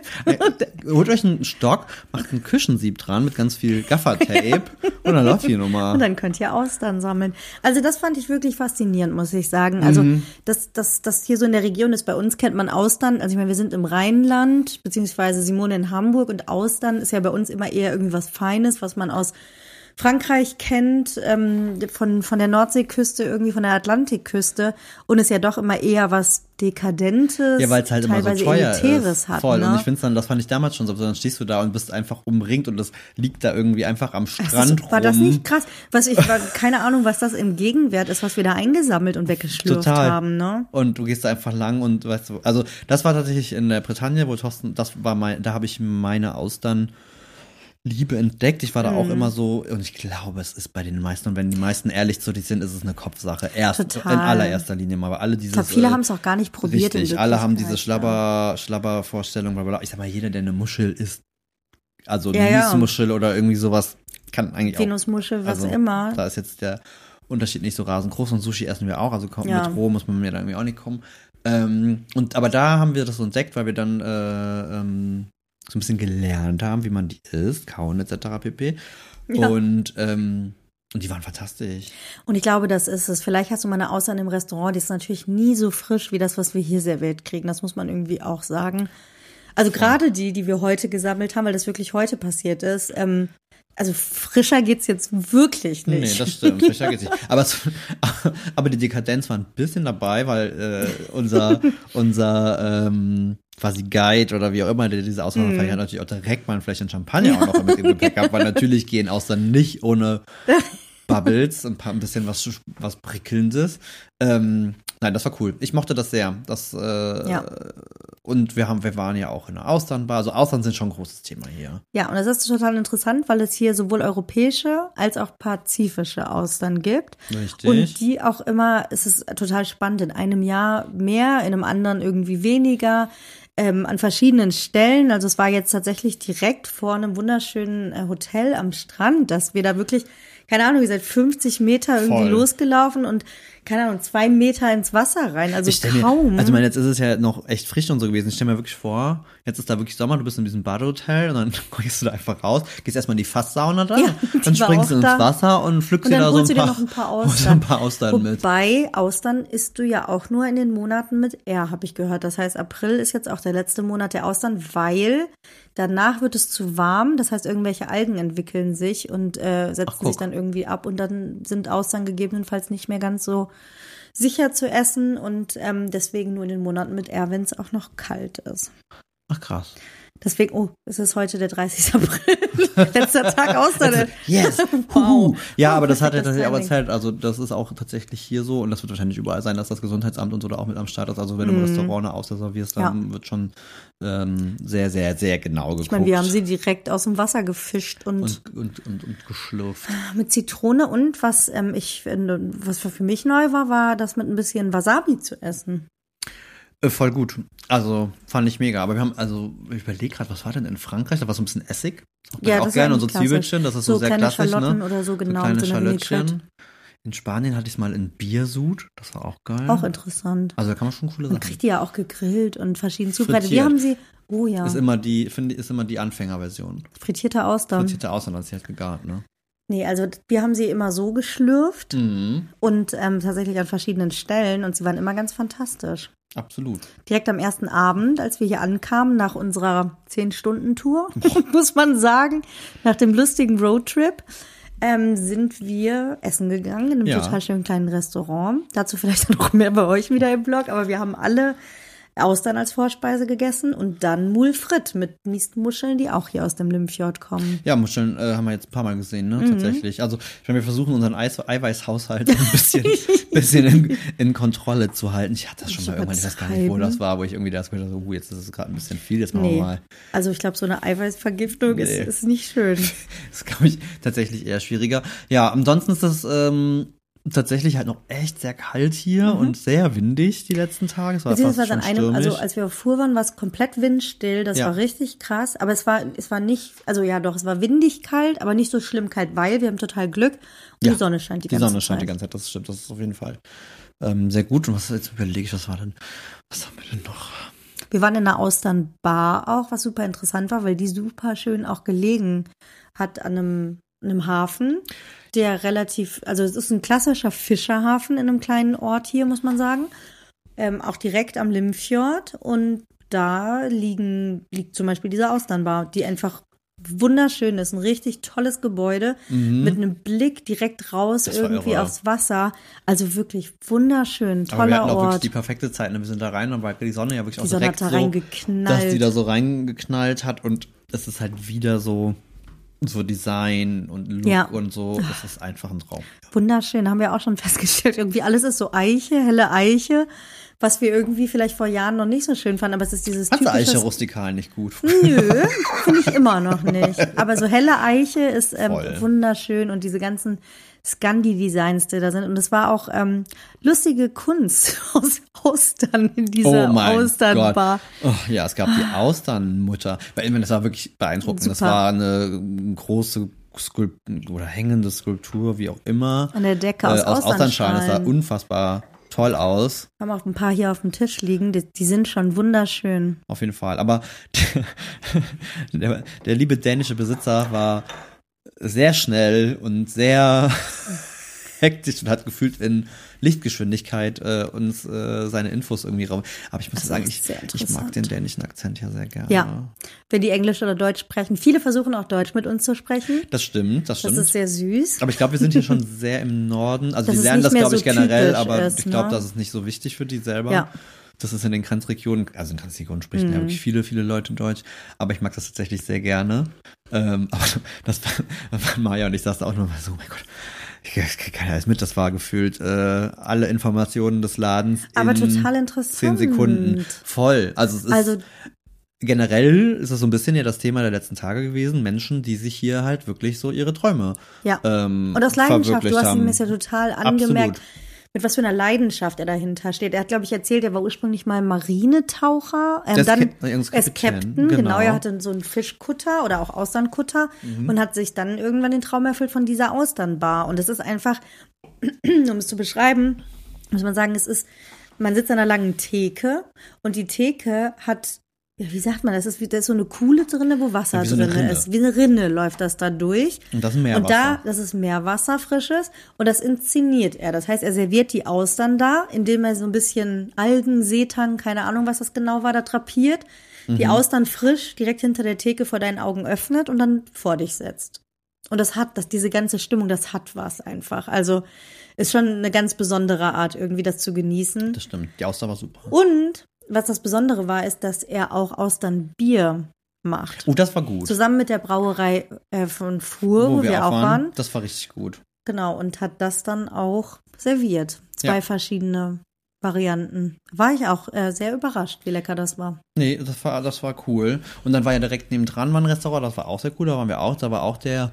Holt euch einen Stock, macht ein Küchensieb dran mit ganz viel Gaffertape und dann läuft die Nummer. Und dann könnt ihr Austern sammeln. Also das fand ich wirklich faszinierend, muss ich sagen. Also Mhm. das, das, das hier so in der Region ist, bei uns kennt man Austern. Also ich meine, wir sind im Rheinland, beziehungsweise Simone in Hamburg und Austern ist ja bei uns immer eher irgendwie was Feines, was man aus Frankreich kennt, ähm, von, von der Nordseeküste, irgendwie von der Atlantikküste und ist ja doch immer eher was Dekadentes, Ja, weil es halt immer so teuer Elitäres ist. hat. Voll. ne? Und ich finde dann, das fand ich damals schon so, dann stehst du da und bist einfach umringt und das liegt da irgendwie einfach am Das Strand ist, war das rum. nicht krass? Was ich war, keine Ahnung, was das im Gegenwert ist, was wir da eingesammelt und weggeschlürft Total. haben, ne? Und du gehst da einfach lang und weißt du, also das war tatsächlich in der Bretagne, wo Thorsten, das war mein, da habe ich meine Austern Liebe entdeckt. Ich war da Mhm. auch immer so, und ich glaube, es ist bei den meisten, und wenn die meisten ehrlich zu dich sind, ist es eine Kopfsache. Erst Total. in allererster Linie mal, weil alle dieses. Ich glaube, viele äh, haben es auch gar nicht probiert. Richtig, alle haben diese Schlabber, Schlabber-Vorstellung, bla, bla, bla. Ich sag mal, jeder, der eine Muschel isst, also Ja, ja. Niesmuschel oder irgendwie sowas, kann eigentlich Ja. auch. Venusmuschel, was also, immer. Da ist jetzt der Unterschied nicht so rasend groß und Sushi essen wir auch, also kaum Ja. mit roh muss man mir da irgendwie auch nicht kommen. Ähm, und aber da haben wir das so entdeckt, weil wir dann äh, ähm, so ein bisschen gelernt haben, wie man die isst, kauen etc. pp. Ja. Und ähm, und die waren fantastisch. Und ich glaube, das ist es. Vielleicht hast du mal eine Auswahl im Restaurant, die ist natürlich nie so frisch wie das, was wir hier serviert kriegen. Das muss man irgendwie auch sagen. Also gerade die, die wir heute gesammelt haben, weil das wirklich heute passiert ist, ähm, also frischer geht's jetzt wirklich nicht. Nee, das stimmt. Frischer geht's nicht. Aber, es, aber die Dekadenz war ein bisschen dabei, weil äh, unser, unser ähm, quasi Guide oder wie auch immer, der diese Auswahl mhm. hat, natürlich auch direkt mal ein Fläschchen Champagner auch noch mit im Gepäck gehabt, weil natürlich gehen Austern nicht ohne Bubbles, ein, paar, ein bisschen was, was Prickelndes. Ähm, nein, das war cool. Ich mochte das sehr. Das, äh, Ja. Und wir haben, wir waren ja auch in einer Austernbar. Also Austern sind schon ein großes Thema hier. Ja, und das ist total interessant, weil es hier sowohl europäische als auch pazifische Austern gibt. Richtig. Und die auch immer, es ist total spannend, in einem Jahr mehr, in einem anderen irgendwie weniger. Ähm, an verschiedenen Stellen. Also es war jetzt tatsächlich direkt vor einem wunderschönen äh, Hotel am Strand, dass wir da wirklich, keine Ahnung, ihr seid 50 Meter irgendwie Voll. losgelaufen und keine Ahnung, zwei Meter ins Wasser rein. Also Ich kaum. Mir, also ich meine, jetzt ist es ja noch echt frisch und so gewesen. Ich stelle mir wirklich vor, jetzt ist da wirklich Sommer, du bist in diesem Badehotel und dann gehst du da einfach raus, gehst erstmal in die Fasssauna da, Ja, dann springst du ins da. Wasser und pflückst Und dir da so ein du dir paar, noch ein paar Austern. ein paar Austern mit. Wobei, Austern isst du ja auch nur in den Monaten mit R, habe ich gehört. Das heißt, April ist jetzt auch der letzte Monat der Austern, weil danach wird es zu warm. Das heißt, irgendwelche Algen entwickeln sich und äh, setzen Ach, sich dann irgendwie ab und dann sind Austern gegebenenfalls nicht mehr ganz so sicher zu essen und ähm, deswegen nur in den Monaten mit R, wenn es auch noch kalt ist. Ach krass. Deswegen, oh, es ist heute der 30. April. Letzter Tag Austern. Yes. Wow. Ja, aber das hat er tatsächlich auch Timing. erzählt. Also das ist auch tatsächlich hier so und das wird wahrscheinlich überall sein, dass das Gesundheitsamt und so da auch mit am Start ist. Also wenn du im Restaurant eine servierst, dann wird schon ähm, sehr, sehr, sehr genau geguckt. Ich meine, wir haben sie direkt aus dem Wasser gefischt und, und, und, und, und geschlürft. mit Zitrone und was ähm, ich finde, was für mich neu war, war das mit ein bisschen Wasabi zu essen. Äh, voll gut. Also fand ich mega. Aber wir haben, also ich überlege gerade, was war denn in Frankreich? Da war so ein bisschen Essig. Man Ja, auch gerne und so klassisch. Zwiebelchen. Das ist so, So sehr kleine klassisch, Schalotten ne? oder so, genau, So kleine so. Schalottchen. In Spanien hatte ich es mal in Biersud. Das war auch geil. Auch interessant. Also da kann man schon coole Man Sachen. kriegt die ja auch gegrillt und verschieden zubereitet. Wir haben sie, oh ja, Ist immer die, finde ist immer die Anfängerversion. frittierte Austern. Frittierte aus und dann ist sie halt gegart, ne? Nee, also wir haben sie immer so geschlürft Mhm. und ähm, tatsächlich an verschiedenen Stellen und sie waren immer ganz fantastisch. Absolut. Direkt am ersten Abend, als wir hier ankamen, nach unserer 10-Stunden-Tour, muss man sagen, nach dem lustigen Roadtrip, ähm, sind wir essen gegangen in einem Ja. total schönen kleinen Restaurant. Dazu vielleicht noch mehr bei euch wieder im Blog, aber wir haben alle Austern als Vorspeise gegessen und dann Mulfrit mit Miestmuscheln, die auch hier aus dem Limfjord kommen. Ja, Muscheln äh, haben wir jetzt ein paar Mal gesehen, Mhm. ne? Tatsächlich. Also, ich meine, wir versuchen unseren Eis Eiweißhaushalt ein bisschen, bisschen in, in Kontrolle zu halten. Ich hatte das schon Nicht mal irgendwann, ich weiß gar nicht, wo das war, wo ich irgendwie das gedacht habe, so, uh, jetzt ist es gerade ein bisschen viel, jetzt machen Nee. wir mal. Also ich glaube, so eine Eiweißvergiftung ist, Nee. ist nicht schön. Das ist, glaube ich, tatsächlich eher schwieriger. Ja, ansonsten ist das, ähm, tatsächlich halt noch echt sehr kalt hier und sehr windig die letzten Tage. Es war Mhm. Beziehungsweise an einem, also als wir auf Fuhr waren, war es komplett windstill. Das Ja. war richtig krass. Aber es war, es war nicht, also ja doch, es war windig kalt, aber nicht so schlimm kalt, weil wir haben total Glück und Ja, die Sonne scheint die, die ganze Sonne Zeit. scheint die ganze Zeit, das stimmt, das ist auf jeden Fall ähm, sehr gut. Und was jetzt überlege ich, was war denn, was haben wir denn noch? Wir waren in einer Austernbar auch, was super interessant war, weil die super schön auch gelegen hat an einem, einem Hafen, der relativ, also es ist ein klassischer Fischerhafen in einem kleinen Ort hier, muss man sagen. Ähm, auch direkt am Limfjord und da liegen, liegt zum Beispiel diese Austernbar, die einfach wunderschön ist, ein richtig tolles Gebäude mit einem Blick direkt raus Mhm. Das irgendwie irre. aufs Wasser. Also wirklich wunderschön, Aber wir toller hatten auch wirklich Ort. die perfekte Zeit. Ne? Wir sind da rein und war die Sonne ja wirklich Die auch Sonne direkt hat da so, reingeknallt. dass die da so reingeknallt hat und es ist halt wieder so so Design und Look Ja. und so. Es ist einfach ein Traum. Wunderschön, haben wir auch schon festgestellt. Irgendwie alles ist so Eiche, helle Eiche, was wir irgendwie vielleicht vor Jahren noch nicht so schön fanden, aber es ist dieses Fandst du Eiche rustikal nicht gut? Nö, finde ich immer noch nicht. Aber so helle Eiche ist ähm, wunderschön und diese ganzen Scandi-Designs, die da sind. Und es war auch ähm, lustige Kunst aus Austern in dieser oh mein Austernbar. Gott. Oh, ja, es gab die Austernmutter. Weil das war wirklich beeindruckend. Das Super. war eine große Skulpt oder hängende Skulptur, wie auch immer. An der Decke aus äh, aus Austernschalen. Das sah unfassbar toll aus. Wir haben auch ein paar hier auf dem Tisch liegen, die, die sind schon wunderschön. Auf jeden Fall. Aber der, der liebe dänische Besitzer war sehr schnell und sehr hektisch und hat gefühlt in Lichtgeschwindigkeit äh, uns äh, seine Infos irgendwie raus. Aber ich muss Das sagen, ich, ich mag den dänischen Akzent ja sehr gerne. Ja. Wenn die Englisch oder Deutsch sprechen. Viele versuchen auch Deutsch mit uns zu sprechen. Das stimmt, das Das stimmt. ist sehr süß. aber ich glaube, wir sind hier schon sehr im Norden. Also Dass die lernen das, glaube ich, so generell, typisch aber ist, ich glaube, ne? das ist nicht so wichtig für die selber. Ja. Das ist in den Grenzregionen, also in Grenzregionen sprechen Mhm. ja wirklich viele, viele Leute Deutsch, aber ich mag das tatsächlich sehr gerne. Ähm, aber das war, das war Maja und ich saß da auch nur mal so, oh mein Gott, ich, ich krieg keiner alles mit, das war gefühlt äh, alle Informationen des Ladens Aber in total interessant. zehn Sekunden voll. Also es ist Also generell ist das so ein bisschen ja das Thema der letzten Tage gewesen, Menschen, die sich hier halt wirklich so ihre Träume Ja. ähm, Und aus Leidenschaft, du hast ihm es ja total angemerkt, Absolut. Mit was für einer Leidenschaft er dahinter steht. Er hat, glaube ich, erzählt, er war ursprünglich mal Marinetaucher, ähm, dann er ist Kapitän, Captain, genau. genau. er hatte so einen Fischkutter oder auch Austernkutter Mhm. und hat sich dann irgendwann den Traum erfüllt von dieser Austernbar. Und es ist einfach, um es zu beschreiben, muss man sagen, es ist, man sitzt an einer langen Theke und die Theke hat ja, wie sagt man, das ist wie, da ist so eine Kuhle drinne, wo Wasser Ja, so Rinne. ist. Wie eine Rinne läuft das da durch. Und das ist Meerwasser. Und da, das ist Meerwasser, frisches. Und das inszeniert er. Das heißt, er serviert die Austern da, indem er so ein bisschen Algen, Seetang, keine Ahnung, was das genau war, da drapiert. Mhm. Die Austern frisch direkt hinter der Theke vor deinen Augen öffnet und dann vor dich setzt. Und das hat, das, diese ganze Stimmung, das hat was einfach. Also, ist schon eine ganz besondere Art, irgendwie das zu genießen. Das stimmt. Die Auster war super. Und was das Besondere war, ist, dass er auch Austernbier macht. Oh, das war gut. Zusammen mit der Brauerei äh, von Fuhr, wo, wir, auch waren. Das war richtig gut. Genau, und hat das dann auch serviert. Zwei Ja. verschiedene Varianten. War ich auch äh, sehr überrascht, wie lecker das war. Nee, das war, das war cool. Und dann war ja direkt nebendran war ein Restaurant, das war auch sehr cool, da waren wir auch. Da war auch der,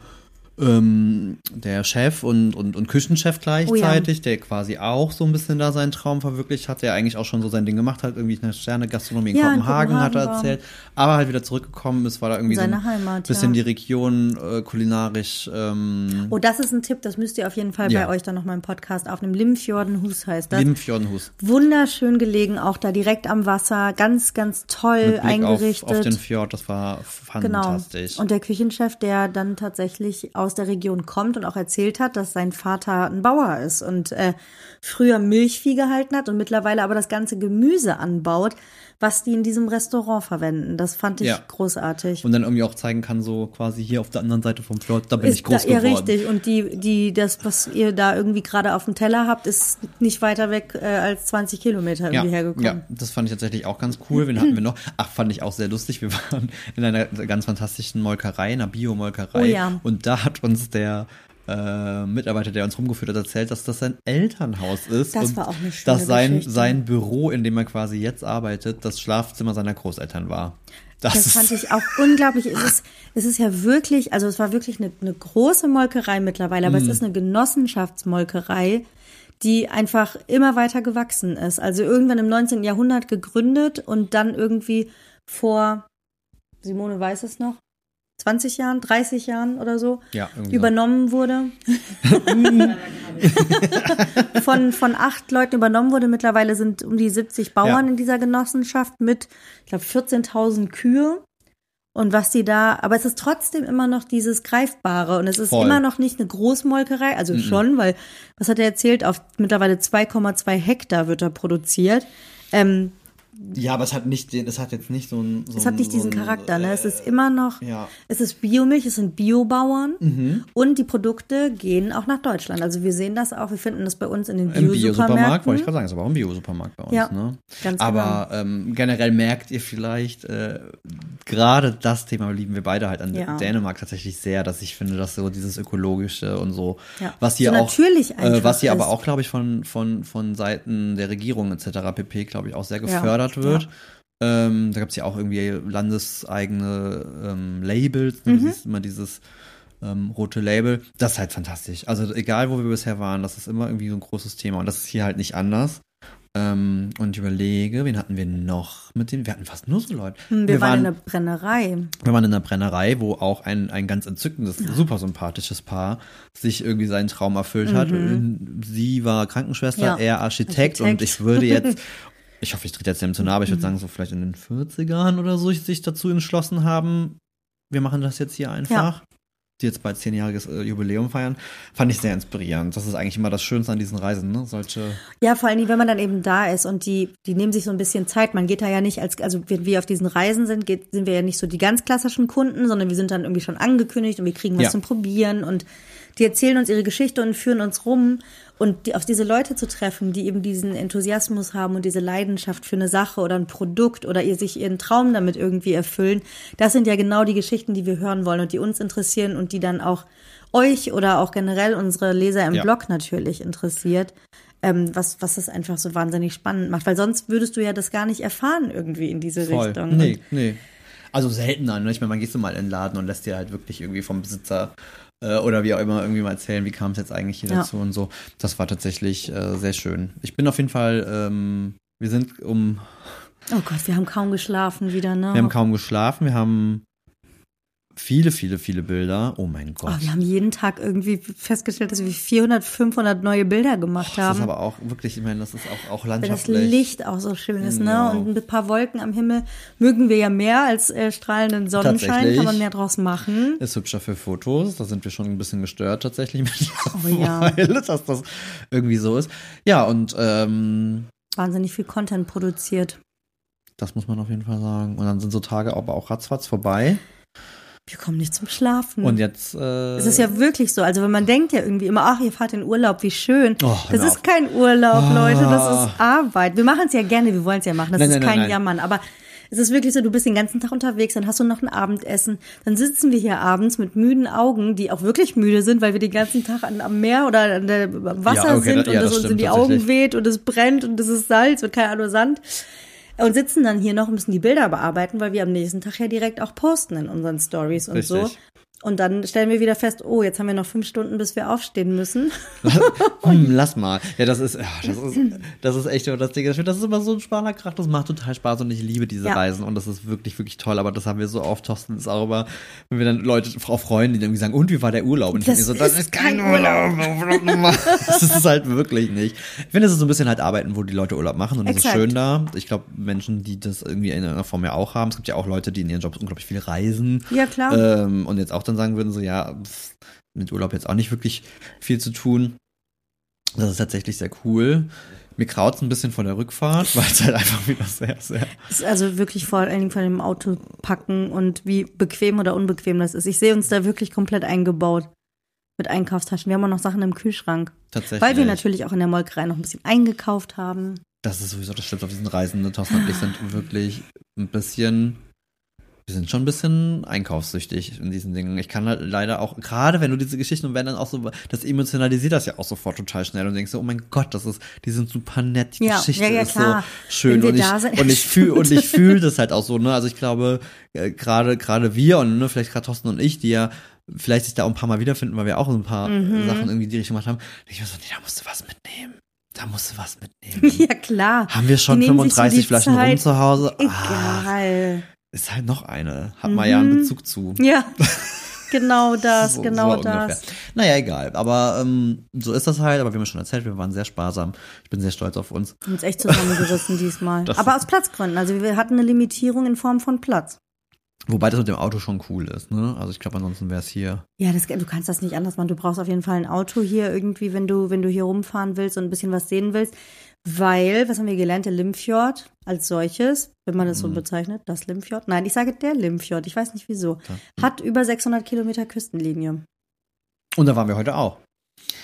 ähm, der Chef und, und, und Küchenchef gleichzeitig, der quasi auch so ein bisschen da seinen Traum verwirklicht hat, der eigentlich auch schon so sein Ding gemacht hat, irgendwie eine Sterne-Gastronomie in Ja, in Kopenhagen, hat er Kopenhagen war. erzählt, aber halt wieder zurückgekommen ist, weil er irgendwie Seine so ein Heimat, bisschen ja. die Region äh, kulinarisch ähm, Oh, das ist ein Tipp, das müsst ihr auf jeden Fall Ja. bei euch dann nochmal im Podcast aufnehmen. Limfjordenhus heißt das. Limfjordenhus. Wunderschön gelegen, auch da direkt am Wasser. Ganz, ganz toll Mit Blick eingerichtet. auf, auf den Fjord, das war Genau. fantastisch. Und der Küchenchef, der dann tatsächlich aus der Region kommt und auch erzählt hat, dass sein Vater ein Bauer ist und äh, früher Milchvieh gehalten hat und mittlerweile aber das ganze Gemüse anbaut, was die in diesem Restaurant verwenden. Das fand ich Ja. großartig. Und dann irgendwie auch zeigen kann, so quasi hier auf der anderen Seite vom Fjord, da bin ich Ist groß da, ja, geworden. richtig. Und die, die, das, was ihr da irgendwie gerade auf dem Teller habt, ist nicht weiter weg äh, als 20 Kilometer irgendwie hergekommen. Ja, das fand ich tatsächlich auch ganz cool. Wen hatten wir noch? Ach, fand ich auch sehr lustig. Wir waren in einer ganz fantastischen Molkerei, einer Biomolkerei. Oh ja. Und da hat uns der äh, Mitarbeiter, der uns rumgeführt hat, erzählt, dass das sein Elternhaus ist. Das und war auch eine schöne Dass sein, Geschichte. sein Büro, in dem er quasi jetzt arbeitet, das Schlafzimmer seiner Großeltern war. Das, Das fand ich auch unglaublich. Es ist, es ist ja wirklich, also es war wirklich eine, eine große Molkerei mittlerweile, aber es Mhm. ist eine Genossenschaftsmolkerei, die einfach immer weiter gewachsen ist. Also irgendwann im 19. Jahrhundert gegründet und dann irgendwie vor, Simone weiß es noch, 20 Jahren, 30 Jahren oder so, Ja, irgendwie so. übernommen wurde. von, von acht Leuten übernommen wurde. Mittlerweile sind um die 70 Bauern Ja. in dieser Genossenschaft mit, ich glaube, 14.000 Kühe. Und was die da, aber es ist trotzdem immer noch dieses Greifbare und es ist Voll. immer noch nicht eine Großmolkerei, also schon, weil, was hat er erzählt, auf mittlerweile 2,2 Hektar wird da produziert. Ähm, Ja, aber es hat nicht es hat jetzt nicht so einen. So es hat nicht so diesen einen, Charakter, ne? Es äh, ist immer noch, ja. es ist Biomilch, es sind Biobauern Mhm. und die Produkte gehen auch nach Deutschland. Also wir sehen das auch, wir finden das bei uns in den Im Bio-Supermarkt, Bio-Supermärkten. wollte ich gerade sagen, ist aber auch ein Bio-Supermarkt bei uns, Ja, ne? ganz genau. Aber ähm, generell merkt ihr vielleicht, äh, gerade das Thema lieben wir beide halt an Ja. Dänemark tatsächlich sehr, dass ich finde, dass so dieses Ökologische und so, Ja. was hier So auch, natürlich äh, was hier aber ist. auch, glaube ich, von, von, von Seiten der Regierung etc. pp, glaube ich, auch sehr Ja. Gefördert wird. Ja. Ähm, da gibt's ja auch irgendwie landeseigene ähm, Labels, Mhm. ne? du siehst immer dieses ähm, rote Label. Das ist halt fantastisch. Also egal, wo wir bisher waren, das ist immer irgendwie so ein großes Thema. Und das ist hier halt nicht anders. Ähm, und ich überlege, wen hatten wir noch mit dem? Wir hatten fast nur so Leute. Hm, Wir, waren in der Brennerei. wir waren in einer Brennerei, wo auch ein, ein ganz entzückendes, super sympathisches Paar sich irgendwie seinen Traum erfüllt hat. Sie war Krankenschwester, Mhm. Ja. er Architekt, Architekt. und ich würde jetzt, ich hoffe, ich trete jetzt dem zu nahe, aber ich würde sagen, so vielleicht in den 40ern oder so sich dazu entschlossen haben, wir machen das jetzt hier einfach. Die jetzt bald zehnjähriges äh, Jubiläum feiern, fand ich sehr inspirierend. Das ist eigentlich immer das Schönste an diesen Reisen, ne? Solche Ja, vor allem, wenn man dann eben da ist und die, die nehmen sich so ein bisschen Zeit. Man geht da ja nicht als, also wenn wir auf diesen Reisen sind, geht, sind wir ja nicht so die ganz klassischen Kunden, sondern wir sind dann irgendwie schon angekündigt und wir kriegen was Ja. zum Probieren und die erzählen uns ihre Geschichte und führen uns rum. Und die, auf diese Leute zu treffen, die eben diesen Enthusiasmus haben und diese Leidenschaft für eine Sache oder ein Produkt oder ihr sich ihren Traum damit irgendwie erfüllen, das sind ja genau die Geschichten, die wir hören wollen und die uns interessieren und die dann auch euch oder auch generell unsere Leser im Ja. Blog natürlich interessiert. Ähm, was, was das einfach so wahnsinnig spannend macht. Weil sonst würdest du ja das gar nicht erfahren irgendwie in diese Voll. Richtung. Nee, Und nee. Also seltener, ne? Ich meine, man gehst du mal in den Laden und lässt dir halt wirklich irgendwie vom Besitzer äh, oder wie auch immer irgendwie mal erzählen, wie kam es jetzt eigentlich hier Ja. dazu und so. Das war tatsächlich äh, sehr schön. Ich bin auf jeden Fall, ähm, wir sind um, Oh Gott, wir haben kaum geschlafen wieder, ne? wir haben kaum geschlafen, wir haben viele, viele, viele Bilder. Oh mein Gott. Oh, wir haben jeden Tag irgendwie festgestellt, dass wir 400, 500 neue Bilder gemacht das haben. ist aber auch wirklich, ich meine, das ist auch, auch Weil das landschaftlich. Licht auch so schön ist, ne? Ja. Und ein paar Wolken am Himmel mögen wir ja mehr als äh, strahlenden Sonnenschein, kann man mehr draus machen. Ist hübscher für Fotos. Da sind wir schon ein bisschen gestört tatsächlich Oh ja. mittlerweile, dass das irgendwie so ist. Ja, und ähm, Wahnsinnig viel Content produziert. Das muss man auf jeden Fall sagen. Und dann sind so Tage aber auch ratzfatz vorbei. Wir kommen nicht zum Schlafen. Und jetzt. Äh, Es ist ja wirklich so. Also wenn man denkt ja irgendwie immer, ach, ihr fahrt in Urlaub, wie schön. Oh, das mir ist auf. kein Urlaub, Ah. Leute, das ist Arbeit. Wir machen es ja gerne, wir wollen es ja machen. Das Nein, ist nein, kein nein. Jammern. Aber es ist wirklich so, du bist den ganzen Tag unterwegs, dann hast du noch ein Abendessen, dann sitzen wir hier abends mit müden Augen, die auch wirklich müde sind, weil wir den ganzen Tag an, am Meer oder an der Wasser Ja, okay, sind da- ja, und das es uns in die Augen weht und es brennt und es ist Salz und keine Ahnung Sand. Und sitzen dann hier noch und müssen die Bilder bearbeiten, weil wir am nächsten Tag ja direkt auch posten in unseren Stories und so. Und dann stellen wir wieder fest, oh, jetzt haben wir noch fünf Stunden, bis wir aufstehen müssen. hm, lass mal. Ja, das ist, das ist, das ist echt das Ding. Das ist immer so ein sparer Krach. Das macht total Spaß und ich liebe diese Ja. Reisen und das ist wirklich, wirklich toll. Aber das haben wir so oft, Thorsten, ist auch immer, wenn wir dann Leute, Frau Freunde, die irgendwie sagen, und wie war der Urlaub? Und ich Das denke so, das ist kein Urlaub. Das ist halt wirklich nicht. Ich finde, es ist so ein bisschen halt Arbeiten, wo die Leute Urlaub machen und das ist Exakt. schön da. Ich glaube, Menschen, die das irgendwie in einer Form ja auch haben. Es gibt ja auch Leute, die in ihren Jobs unglaublich viel reisen. Ja, klar. Ähm, und jetzt auch dann sagen würden, so, ja, pff, mit Urlaub jetzt auch nicht wirklich viel zu tun. Das ist tatsächlich sehr cool. Mir kraut's ein bisschen von der Rückfahrt, weil es halt einfach wieder sehr, sehr. ist also wirklich vor allen Dingen von dem Auto packen und wie bequem oder unbequem das ist. Ich sehe uns da wirklich komplett eingebaut mit Einkaufstaschen. Wir haben auch noch Sachen im Kühlschrank, Tatsächlich. weil wir natürlich auch in der Molkerei noch ein bisschen eingekauft haben. Das ist sowieso das Stimmt auf diesen Reisen. Ne? Thorsten und ich sind wirklich ein bisschen. Wir sind schon ein bisschen einkaufssüchtig in diesen Dingen. Ich kann halt leider auch, gerade wenn du diese Geschichten und wenn dann auch so, das emotionalisiert das ja auch sofort total schnell und denkst so, oh mein Gott, das ist, die sind super nett, die Ja, Geschichte ja, ja, ist so schön und ich, sind. und ich fühle und ich fühle das halt auch so, ne? Also ich glaube, äh, gerade gerade wir und ne, vielleicht gerade Thorsten und ich, die ja vielleicht sich da auch ein paar Mal wiederfinden, weil wir auch so ein paar Mhm. Sachen irgendwie in die Richtung gemacht haben, ich mir so, nee, da musst du was mitnehmen. Da musst du was mitnehmen. Ja, klar. Haben wir schon Die nehmen sich so 35 die Flaschen rum Zeit. zu Hause? Ah, Egal. Ist halt noch eine. Hat man ja einen Bezug zu. Ja, genau das, So- genau so das. ungefähr. Naja, egal. Aber ähm, so ist das halt. Aber wir haben schon erzählt, wir waren sehr sparsam. Ich bin sehr stolz auf uns. Wir haben uns echt zusammengerissen diesmal. Das- Aber aus Platzgründen. Also wir hatten eine Limitierung in Form von Platz. Wobei das mit dem Auto schon cool ist. Ne? Also ich glaube, ansonsten wäre es hier. Ja, das, du kannst das nicht anders machen. Du brauchst auf jeden Fall ein Auto hier irgendwie, wenn du, wenn du hier rumfahren willst und ein bisschen was sehen willst. Weil, was haben wir gelernt? Der Limfjord als solches, wenn man das so bezeichnet, das Limfjord. Nein, ich sage der Limfjord. Ich weiß nicht wieso. Hat über 600 Kilometer Küstenlinie. Und da waren wir heute auch.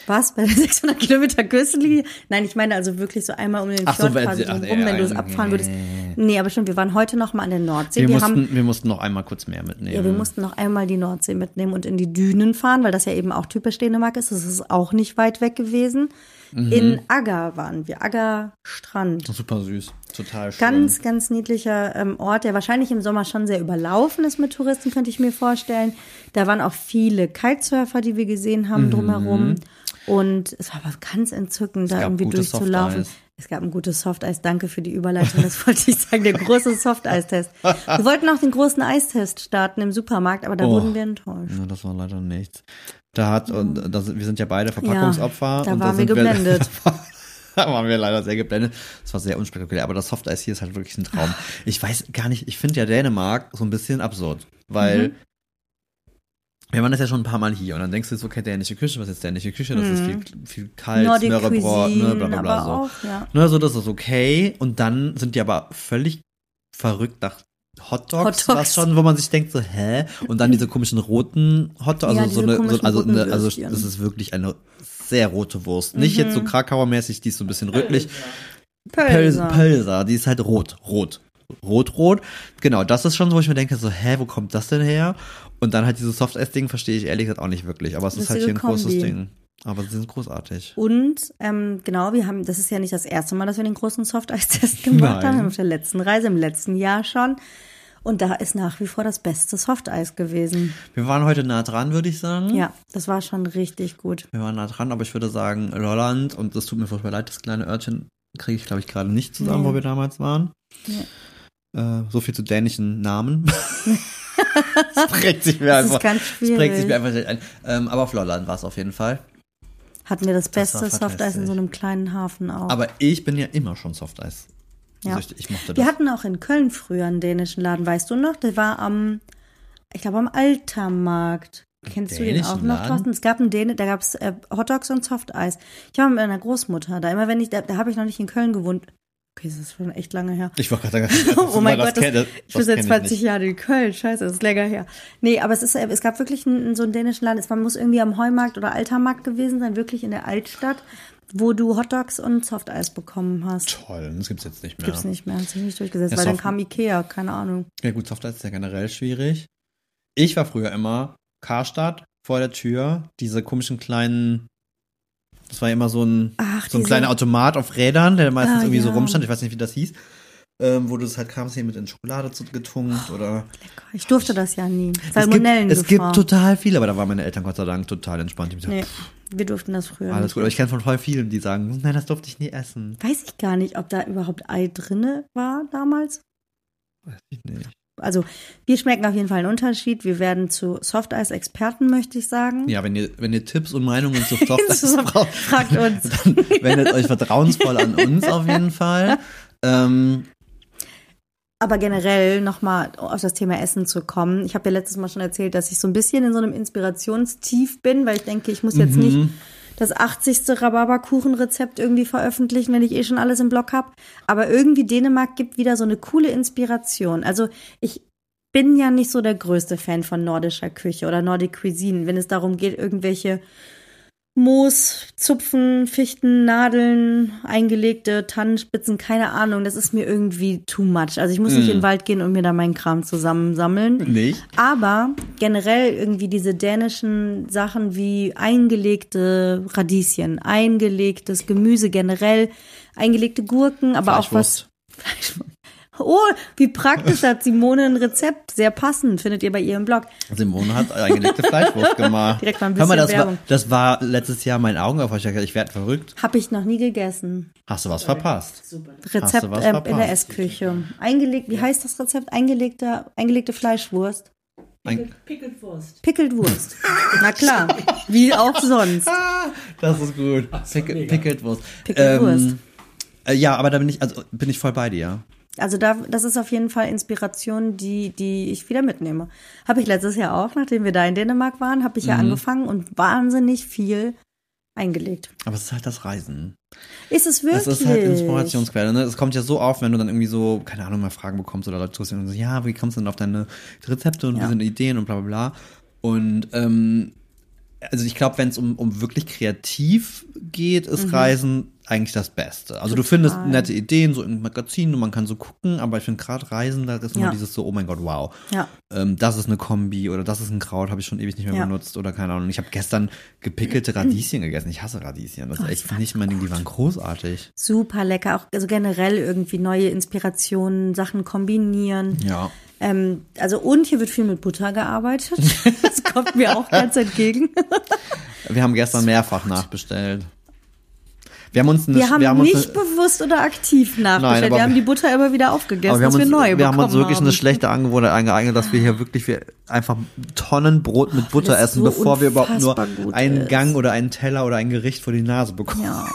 Was? Bei der 600 Kilometer Küstenlinie? Nein, ich meine also wirklich so einmal um den Ach so, Fjord wenn quasi ach, rum, wenn du es abfahren würdest. nee. Aber stimmt, wir waren heute noch mal an der Nordsee. Wir, Wir, haben mussten, wir mussten noch einmal kurz mehr mitnehmen. Ja, wir mussten noch einmal die Nordsee mitnehmen und in die Dünen fahren, weil das ja eben auch typisch Dänemark ist. Das ist auch nicht weit weg gewesen. Mhm. In Agger waren wir, Agger Strand. Super süß. Total schön. Ganz, ganz niedlicher ähm, Ort, der wahrscheinlich im Sommer schon sehr überlaufen ist mit Touristen, könnte ich mir vorstellen. Da waren auch viele Kitesurfer, die wir gesehen haben drumherum. Und es war was ganz entzückend, da Mhm. irgendwie durchzulaufen. Softeis. Es gab ein gutes Softeis. Danke für die Überleitung. Das wollte ich sagen. Der große Softeistest. Wir wollten auch den großen Eistest starten im Supermarkt, aber da Oh. wurden wir enttäuscht. Ja, das war leider nichts. Da hat, und da sind, wir sind ja beide Verpackungsopfer. da und waren wir sind geblendet. da waren wir leider sehr geblendet. Das war sehr unspektakulär, aber das Softeis hier ist halt wirklich ein Traum. Ich weiß gar nicht, ich finde ja Dänemark so ein bisschen absurd, weil Mhm. wir waren das ja schon ein paar Mal hier und dann denkst du so, okay, dänische Küche, was ist dänische Küche? Das ist viel, viel kalt, Mhm. Cuisine, ne, bla bla bla so. auch, ja. Ne, so, das ist okay. Und dann sind die aber völlig verrückt nach Hotdogs, Hot Dogs. was schon, wo man sich denkt so, hä? Und dann diese komischen roten Hotdogs, Ja, also so eine, so, also, eine, also das ist wirklich eine sehr rote Wurst. Nicht jetzt so Mhm. Krakauer-mäßig, die ist so ein bisschen rötlich. Pölser. Pölser. Die ist halt rot, rot. Rot, rot. Genau, das ist schon so, wo ich mir denke, so, hä, wo kommt das denn her? Und dann halt dieses Soft-Eis-Ding verstehe ich ehrlich gesagt auch nicht wirklich. Aber es ist halt hier ein großes. Ding. Aber sie sind großartig. Und ähm, genau, wir haben, das ist ja nicht das erste Mal, dass wir den großen Softeis-Test gemacht Nein. haben, auf der letzten Reise, im letzten Jahr schon. Und da ist nach wie vor das beste Softeis gewesen. Wir waren heute nah dran, würde ich sagen. Ja, das war schon richtig gut. Wir waren nah dran, aber ich würde sagen, Lolland, und das tut mir furchtbar leid, das kleine Örtchen kriege ich, glaube ich, gerade nicht zusammen, Nee. wo wir damals waren. Äh, so viel zu dänischen Namen. das prägt sich mir Das einfach. ist ganz Das prägt sich schwierig. mir einfach nicht ein. Ähm, aber auf Lolland war es auf jeden Fall. Hatten wir das beste Softeis in so einem kleinen Hafen auch. Aber ich bin ja immer schon Softeis. Ja. süchtig. Ich mochte das. Wir hatten auch in Köln früher einen dänischen Laden, weißt du noch? Der war am, ich glaube, am Altermarkt. Kennst du den auch noch, Laden? Thorsten? Es gab einen Däne, da gab es äh, Hotdogs und Softeis. Ich war mit meiner Großmutter da. Immer wenn ich, da, da habe ich noch nicht in Köln gewohnt. Okay, das ist schon echt lange her. ich wollte gerade Oh mein das Gott, das, kenne- ich bin das seit kenn 20 nicht. Jahren in Köln. Scheiße, das ist länger her. Nee, aber es ist, es gab wirklich einen, so einen dänischen Laden. Man muss irgendwie am Heumarkt oder Altermarkt gewesen sein, wirklich in der Altstadt, wo du Hotdogs und Softeis bekommen hast. Toll, das gibt's jetzt nicht mehr. Gibt's nicht mehr, hat sich nicht durchgesetzt, Ja, weil dann kam Ikea, keine Ahnung. Ja gut, Softeis ist ja generell schwierig. Ich war früher immer Karstadt vor der Tür, diese komischen kleinen, das war immer so ein, Ach, so ein kleiner Automat auf Rädern, der meistens Ah, irgendwie so ja. rumstand, ich weiß nicht, wie das hieß, ähm, wo du es halt kamst hier mit in Schokolade zu, getunkt oder. Ich durfte das ja nie. Es gibt, Salmonellen es gibt total viele, aber da waren meine Eltern Gott sei Dank total entspannt. Die Nee, gesagt, wir durften das früher alles gut. Aber ich kenne von voll vielen, die sagen, nein, das durfte ich nie essen. Weiß ich gar nicht, ob da überhaupt Ei drinne war damals. Weiß ich nicht. Also, wir schmecken auf jeden Fall einen Unterschied. Wir werden zu Softeis-Experten, möchte ich sagen. Ja, wenn ihr, wenn ihr Tipps und Meinungen zu Softeis braucht, Fragt uns. dann wendet euch vertrauensvoll an uns auf jeden Fall. Ähm, Aber generell nochmal auf das Thema Essen zu kommen. Ich habe ja letztes Mal schon erzählt, dass ich so ein bisschen in so einem Inspirationstief bin, weil ich denke, ich muss jetzt nicht das 80. Rhabarberkuchenrezept irgendwie veröffentlichen, wenn ich eh schon alles im Blog habe. Aber irgendwie Dänemark gibt wieder so eine coole Inspiration. Also ich bin ja nicht so der größte Fan von nordischer Küche oder Nordic Cuisine, wenn es darum geht, irgendwelche Moos, Zupfen, Fichten, Nadeln, eingelegte Tannenspitzen, keine Ahnung, das ist mir irgendwie too much. Also ich muss nicht in den Wald gehen und mir da meinen Kram zusammensammeln. nicht. Aber generell irgendwie diese dänischen Sachen wie eingelegte Radieschen, eingelegtes Gemüse generell, eingelegte Gurken, aber auch was. Fleischwurst. Oh, wie praktisch hat Simone ein Rezept. Sehr passend, findet ihr bei ihr im Blog. Simone hat eingelegte Fleischwurst gemacht. Direkt mal ein Hör mal, bisschen das war, Werbung. das war letztes Jahr mein Augenaufrecher. Ich werde verrückt. Hab ich noch nie gegessen. Hast du was verpasst? Super. Rezept was ähm, in der verpasst? Essküche. Eingelegt, wie heißt das Rezept? Eingelegte, eingelegte Fleischwurst. Pickelt Wurst. Pickelt Wurst. Na klar, wie auch sonst. das ist gut. Pickelt Wurst. Pickelt Wurst. äh, ja, aber da bin ich, also bin ich voll bei dir. Also da, das ist auf jeden Fall Inspiration, die, die ich wieder mitnehme. Habe ich letztes Jahr auch, nachdem wir da in Dänemark waren, habe ich Mhm. ja angefangen und wahnsinnig viel eingelegt. Aber es ist halt das Reisen. Ist es wirklich? Das ist halt Inspirationsquelle. Ne? Es kommt ja so auf, wenn du dann irgendwie so, keine Ahnung, mal Fragen bekommst oder Leute zuhören und so, ja, wie kommst du denn auf deine Rezepte und Ja. wie sind Ideen und bla bla bla. Und ähm, also ich glaube, wenn es um, um wirklich kreativ geht, ist Reisen eigentlich das Beste. Also du findest. Total. nette Ideen, so in Magazinen und man kann so gucken, aber ich finde gerade Reisen, da ist immer Ja. dieses so, oh mein Gott, wow. Ja. Ähm, das ist eine Kombi oder das ist ein Kraut, habe ich schon ewig nicht mehr Ja. benutzt oder keine Ahnung. Ich habe gestern gepickelte Radieschen gegessen. Ich hasse Radieschen. Das ist Oh, echt die waren nicht mein Ding. Die waren großartig. Super lecker. Auch also generell irgendwie neue Inspirationen, Sachen kombinieren. Ja. Ähm, also und hier wird viel mit Butter gearbeitet. Das kommt mir auch ganz entgegen. Wir haben gestern mehrfach nachbestellt. Wir haben uns eine, Wir haben, uns nicht bewusst oder aktiv nachbestellt. aber- wir haben die Butter immer wieder aufgegessen, wir dass haben wir uns, neu wir haben bekommen uns wirklich haben. eine schlechte Angewohnheit eingeeignet, dass wir hier wirklich wir einfach Tonnen Brot mit Butter essen, so bevor wir überhaupt nur einen ist. Gang oder einen Teller oder ein Gericht vor die Nase bekommen. Ja,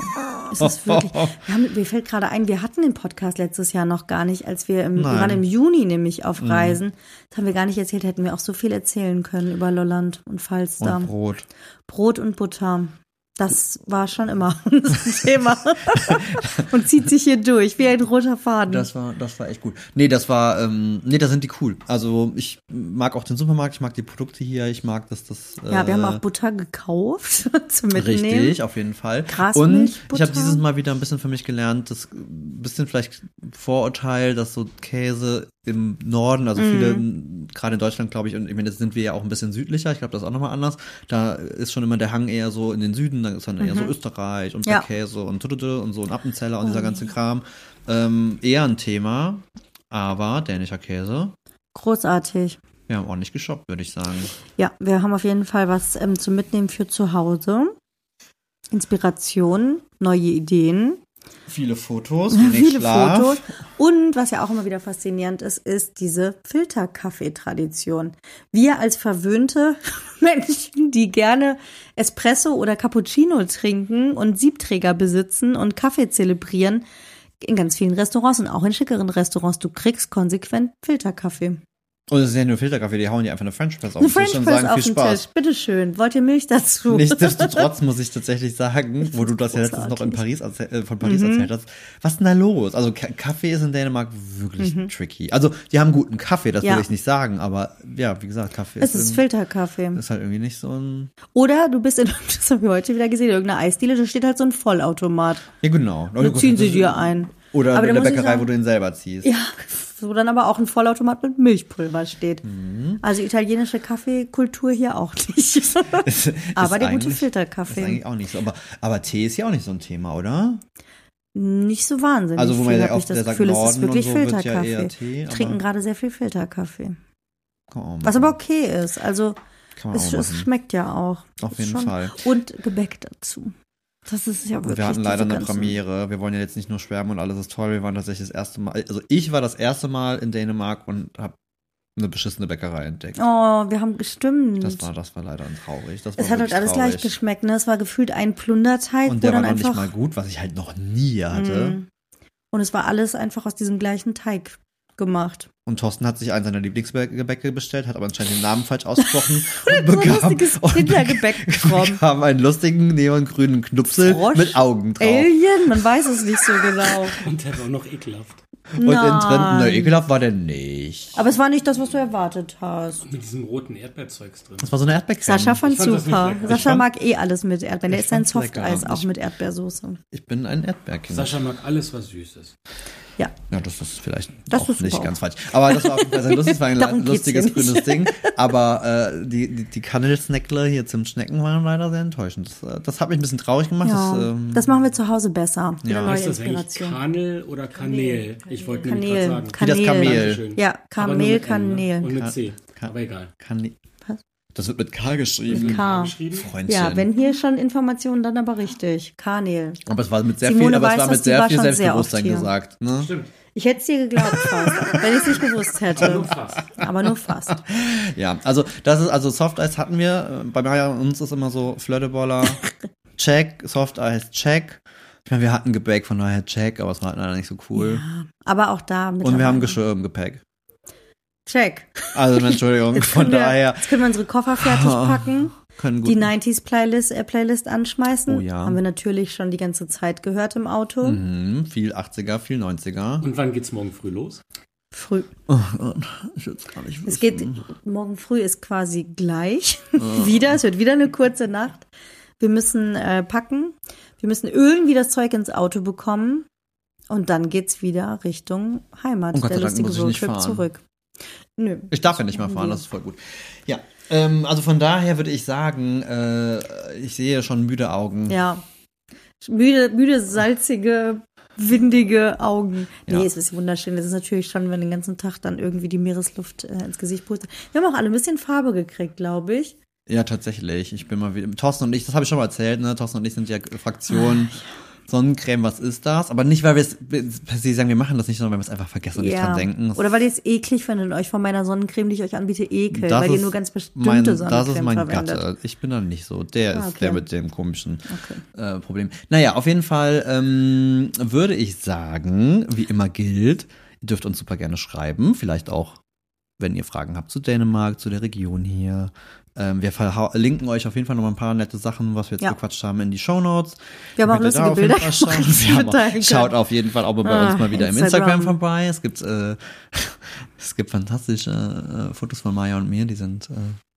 es ist wirklich. Wir haben, mir fällt gerade ein, wir hatten den Podcast letztes Jahr noch gar nicht, als wir im, wir Nein. Mhm. waren im Juni nämlich auf Reisen. Das haben wir gar nicht erzählt, hätten wir auch so viel erzählen können über Lolland und Falster. Und Brot. Brot und Butter. Das war schon immer ein Thema. und zieht sich hier durch, wie ein roter Faden. Das war, das war echt gut. Nee, das war, ähm, nee, da sind die cool. Also ich mag auch den Supermarkt, ich mag die Produkte hier, ich mag, dass das. Äh, ja, wir haben auch Butter gekauft zum Mitnehmen. Richtig, auf jeden Fall. Grasmilch, Und ich habe dieses Mal wieder ein bisschen für mich gelernt, das bisschen vielleicht Vorurteil, dass so Käse im Norden, also viele, Mhm. gerade in Deutschland, glaube ich, und ich meine, jetzt sind wir ja auch ein bisschen südlicher, ich glaube, das ist auch nochmal anders. Da ist schon immer der Hang eher so in den Süden, da ist dann eher so Österreich und Mhm. Ja. Oh Käse und tututu und so ein Appenzeller und dieser ganze Kram. Ähm, eher ein Thema, aber dänischer Käse. Großartig. Wir haben ordentlich geshoppt, würde ich sagen. Ja, wir haben auf jeden Fall was ähm, zum Mitnehmen für zu Hause. Inspiration, neue Ideen, Viele Fotos, viele Schlaf. Fotos. Und was ja auch immer wieder faszinierend ist, ist diese Filterkaffee-Tradition. Wir als verwöhnte Menschen, die gerne Espresso oder Cappuccino trinken und Siebträger besitzen und Kaffee zelebrieren, in ganz vielen Restaurants und auch in schickeren Restaurants, du kriegst konsequent Filterkaffee. Und es ist ja nur Filterkaffee, die hauen dir einfach eine French Press auf Eine den Tisch French und Press sagen auf viel Spaß. Tisch. Bitteschön. Wollt ihr Milch dazu? Nichtsdestotrotz muss ich tatsächlich sagen, wo du das ja letztens noch in Paris äh, von Paris erzählt hast, was ist denn da los? Also Ka- Kaffee ist in Dänemark wirklich tricky. Also die haben guten Kaffee, das Mhm. Ja. will ich nicht sagen, aber ja, wie gesagt, Kaffee Es ist ist, irgendwie- Filterkaffee. ist halt irgendwie nicht so ein. Oder du bist in, das haben wir heute wieder gesehen, in irgendeiner Eisdiele, da steht halt so ein Vollautomat. Ja, genau. Da ziehen sie dir ein. Oder Aber in der Bäckerei, sagen- wo du ihn selber ziehst. Ja, wo dann aber auch ein Vollautomat mit Milchpulver steht. Mhm. Also italienische Kaffeekultur hier auch nicht. Aber der gute eigentlich- Ist Filterkaffee. eigentlich auch nicht so. Aber, aber Tee ist ja auch nicht so ein Thema, oder? Nicht so wahnsinnig Also, wo man ja oft- das der sagt Gefühl, es ist wirklich so ja Filterkaffee. Tee, aber- trinken gerade sehr viel Filterkaffee. Auch Was aber okay ist. Also es, auch es schmeckt ja auch. Auf jeden schon- Fall. Und Gebäck dazu. Das ist ja wirklich Wir hatten leider eine Premiere. Wir wollen ja jetzt nicht nur schwärmen und alles ist toll. Wir waren tatsächlich das erste Mal, also ich war das erste Mal in Dänemark und habe eine beschissene Bäckerei entdeckt. Oh, wir haben gestimmt. Das war, das war leider traurig. Das war es hat halt alles traurig. gleich geschmeckt, ne? Es war gefühlt ein Plunderteig, Und der war dann noch nicht einfach mal gut, was ich halt noch nie hatte. Mm. und es war alles einfach aus diesem gleichen Teig gemacht. Und Thorsten hat sich einen seiner Lieblingsgebäcke bestellt, hat aber anscheinend den Namen falsch ausgesprochen und So ein bekam, lustiges und Kindergebäck bekommen. bekam einen lustigen neongrünen Knupsel Frosch? mit Augen drauf. Alien, man weiß es nicht so genau. Und der war noch ekelhaft. Und innen drin, Nein. ne, ekelhaft war der nicht. Aber es war nicht das, was du erwartet hast. Mit diesem roten Erdbeerzeugs drin. Das war so eine Erdbeercreme. Sascha fand super. Sascha fand- mag eh alles mit Erdbeeren. Der ist ein. Softeis, auch mit Erdbeersoße. Ich bin ein Erdbeerkind. Sascha mag alles, was süß ist. Ja. Ja, das ist vielleicht Das auch ist nicht ganz falsch. Aber das war auf jeden Fall sehr lustig. Es war ein lustiges grünes Ding. Aber äh, die, die, die Kannelsnackler hier zum Schnecken waren leider sehr enttäuschend. Das, äh, das hat mich ein bisschen traurig gemacht. Ja, Das, ähm, das machen wir zu Hause besser. Ja. Heißt das eigentlich Inspiration. Kanel oder Kanel? Ich wollte nämlich gerade Kanel. sagen. Wie das Kamel. Ja, Kamel, ne? Kanel. Und mit C. Aber egal. Was? Das wird mit K geschrieben. Mit K. Geschrieben? Freundchen. Ja, wenn hier schon Informationen, dann aber richtig. Kanel. aber es war mit sehr Simone viel, aber es weiß war das, mit sehr war viel schon sehr Selbstbewusstsein hier. gesagt. Ne? Stimmt. Ich hätte es dir geglaubt fast, wenn ich es nicht gewusst Aber hätte. nur fast. Aber nur fast. Ja, also das ist also Soft Eis hatten wir. Bei Maya und uns ist immer so Flödeboller, check, Soft Eis, check. Ich meine, wir hatten Gebäck, von daher check, aber es war halt leider nicht so cool. Ja, aber auch da mit Und wir haben. Geschirr im Gepäck. Check. Also Entschuldigung, Jetzt von können wir, daher Jetzt können wir unsere Koffer fertig packen. können gut. Die 90s Playlist, äh, Playlist anschmeißen. Oh ja. Haben wir natürlich schon die ganze Zeit gehört im Auto. Mhm, viel 80er, viel 90er. Und wann geht's morgen früh los? Früh. Oh Gott, ich will's gar nicht Es geht, morgen früh ist quasi gleich. wieder. Es wird wieder eine kurze Nacht. Wir müssen äh, packen. Wir müssen irgendwie das Zeug ins Auto bekommen. Und dann geht's wieder Richtung Heimat. Und Gott der lustige Roadtrip zurück. Nö. Ich darf ja nicht mal fahren, das ist voll gut. Ja, ähm, also von daher würde ich sagen, äh, ich sehe schon müde Augen. Ja. Müde, müde, salzige, windige Augen. Nee, Ja. es ist wunderschön. Es ist natürlich schon, wenn den ganzen Tag dann irgendwie die Meeresluft äh, ins Gesicht pustet. Wir haben auch alle ein bisschen Farbe gekriegt, glaube ich. Ja, tatsächlich. Ich bin mal wieder. Thorsten und ich, das habe ich schon mal erzählt, ne? Thorsten und ich sind ja Fraktion Sonnencreme, was ist das? Aber nicht, weil wir es per se sagen, wir machen das nicht, sondern weil wir es einfach vergessen und nicht dran denken. Oder weil ihr es eklig findet und euch von meiner Sonnencreme, die ich euch anbiete, ekelt, weil ihr ist nur ganz bestimmte mein, Sonnencreme Das ist mein verwendet. Gatte. Ich bin da nicht so. Der Ah, ist okay. der mit dem komischen Okay. äh, Problem. Naja, auf jeden Fall ähm, würde ich sagen, wie immer gilt, ihr dürft uns super gerne schreiben. Vielleicht auch, wenn ihr Fragen habt zu Dänemark, zu der Region hier. Ähm, wir verlinken euch auf jeden Fall noch mal ein paar nette Sachen, was wir jetzt Ja. gequatscht haben, in die Shownotes. Wir haben auch lustige auf Bilder können. Schaut auf jeden Fall auch bei Ah, uns mal wieder im Instagram. Instagram vorbei. Es gibt, äh, es gibt fantastische äh, Fotos von Maya und mir, die sind. Äh,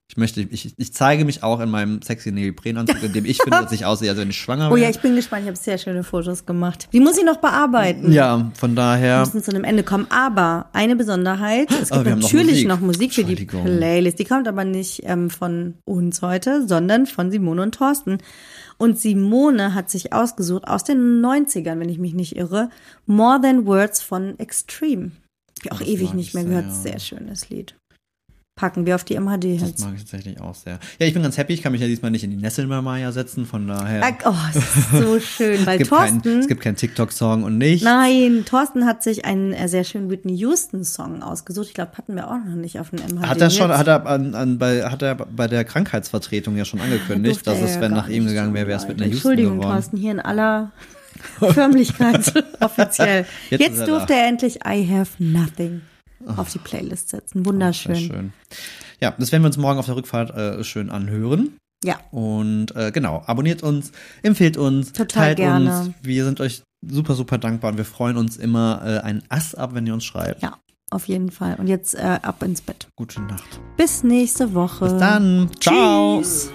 ich möchte, ich, ich zeige mich auch in meinem sexy Neoprenanzug, in dem ich finde, dass ich aussehe, als wenn ich schwanger Oh wäre. ja, ich bin gespannt. Ich habe sehr schöne Fotos gemacht. Die muss ich noch bearbeiten. Ja, von Wir daher. müssen zu einem Ende kommen. Aber eine Besonderheit, es Aber gibt wir haben noch natürlich Musik. noch Musik für die. Playlist. Die kommt aber nicht ähm, von uns heute, sondern von Simone und Thorsten. Und Simone hat sich ausgesucht aus den 90ern, wenn ich mich nicht irre, More Than Words von Extreme. Ich auch Das ewig nicht ich mehr gehört. ja. Sehr schönes Lied. Packen wir auf die Das MHD-Hits. mag ich tatsächlich auch sehr. Ja, ich bin ganz happy. Ich kann mich ja diesmal nicht in die Nesseln bei Maya setzen, von daher. Oh, es ist so schön, weil es gibt keinen Thorsten. es gibt keinen TikTok-Song und nicht. Nein, Thorsten hat sich einen äh, sehr schönen Whitney Houston-Song ausgesucht. Ich glaube, hatten wir auch noch nicht auf dem MHD. Hat er schon, hat er, an, an, bei, hat er bei der Krankheitsvertretung ja schon angekündigt, Durfte dass es, wenn nach ihm gegangen wäre, wäre es mit einer Houston Entschuldigung, geworden. Thorsten, hier in aller Förmlichkeit offiziell. Jetzt Jetzt, er durfte da. er endlich I Have Nothing auf die Playlist setzen. Wunderschön. schön. Ja, das werden wir uns morgen auf der Rückfahrt äh, schön anhören. Ja, Und äh, genau, abonniert uns, empfehlt uns, Total teilt gerne. uns. Wir sind euch super, super dankbar und wir freuen uns immer äh, ein Ass ab, wenn ihr uns schreibt. ja, auf jeden Fall. Und jetzt äh, ab ins Bett. Gute Nacht. Bis nächste Woche. Bis dann. Ciao. Tschüss.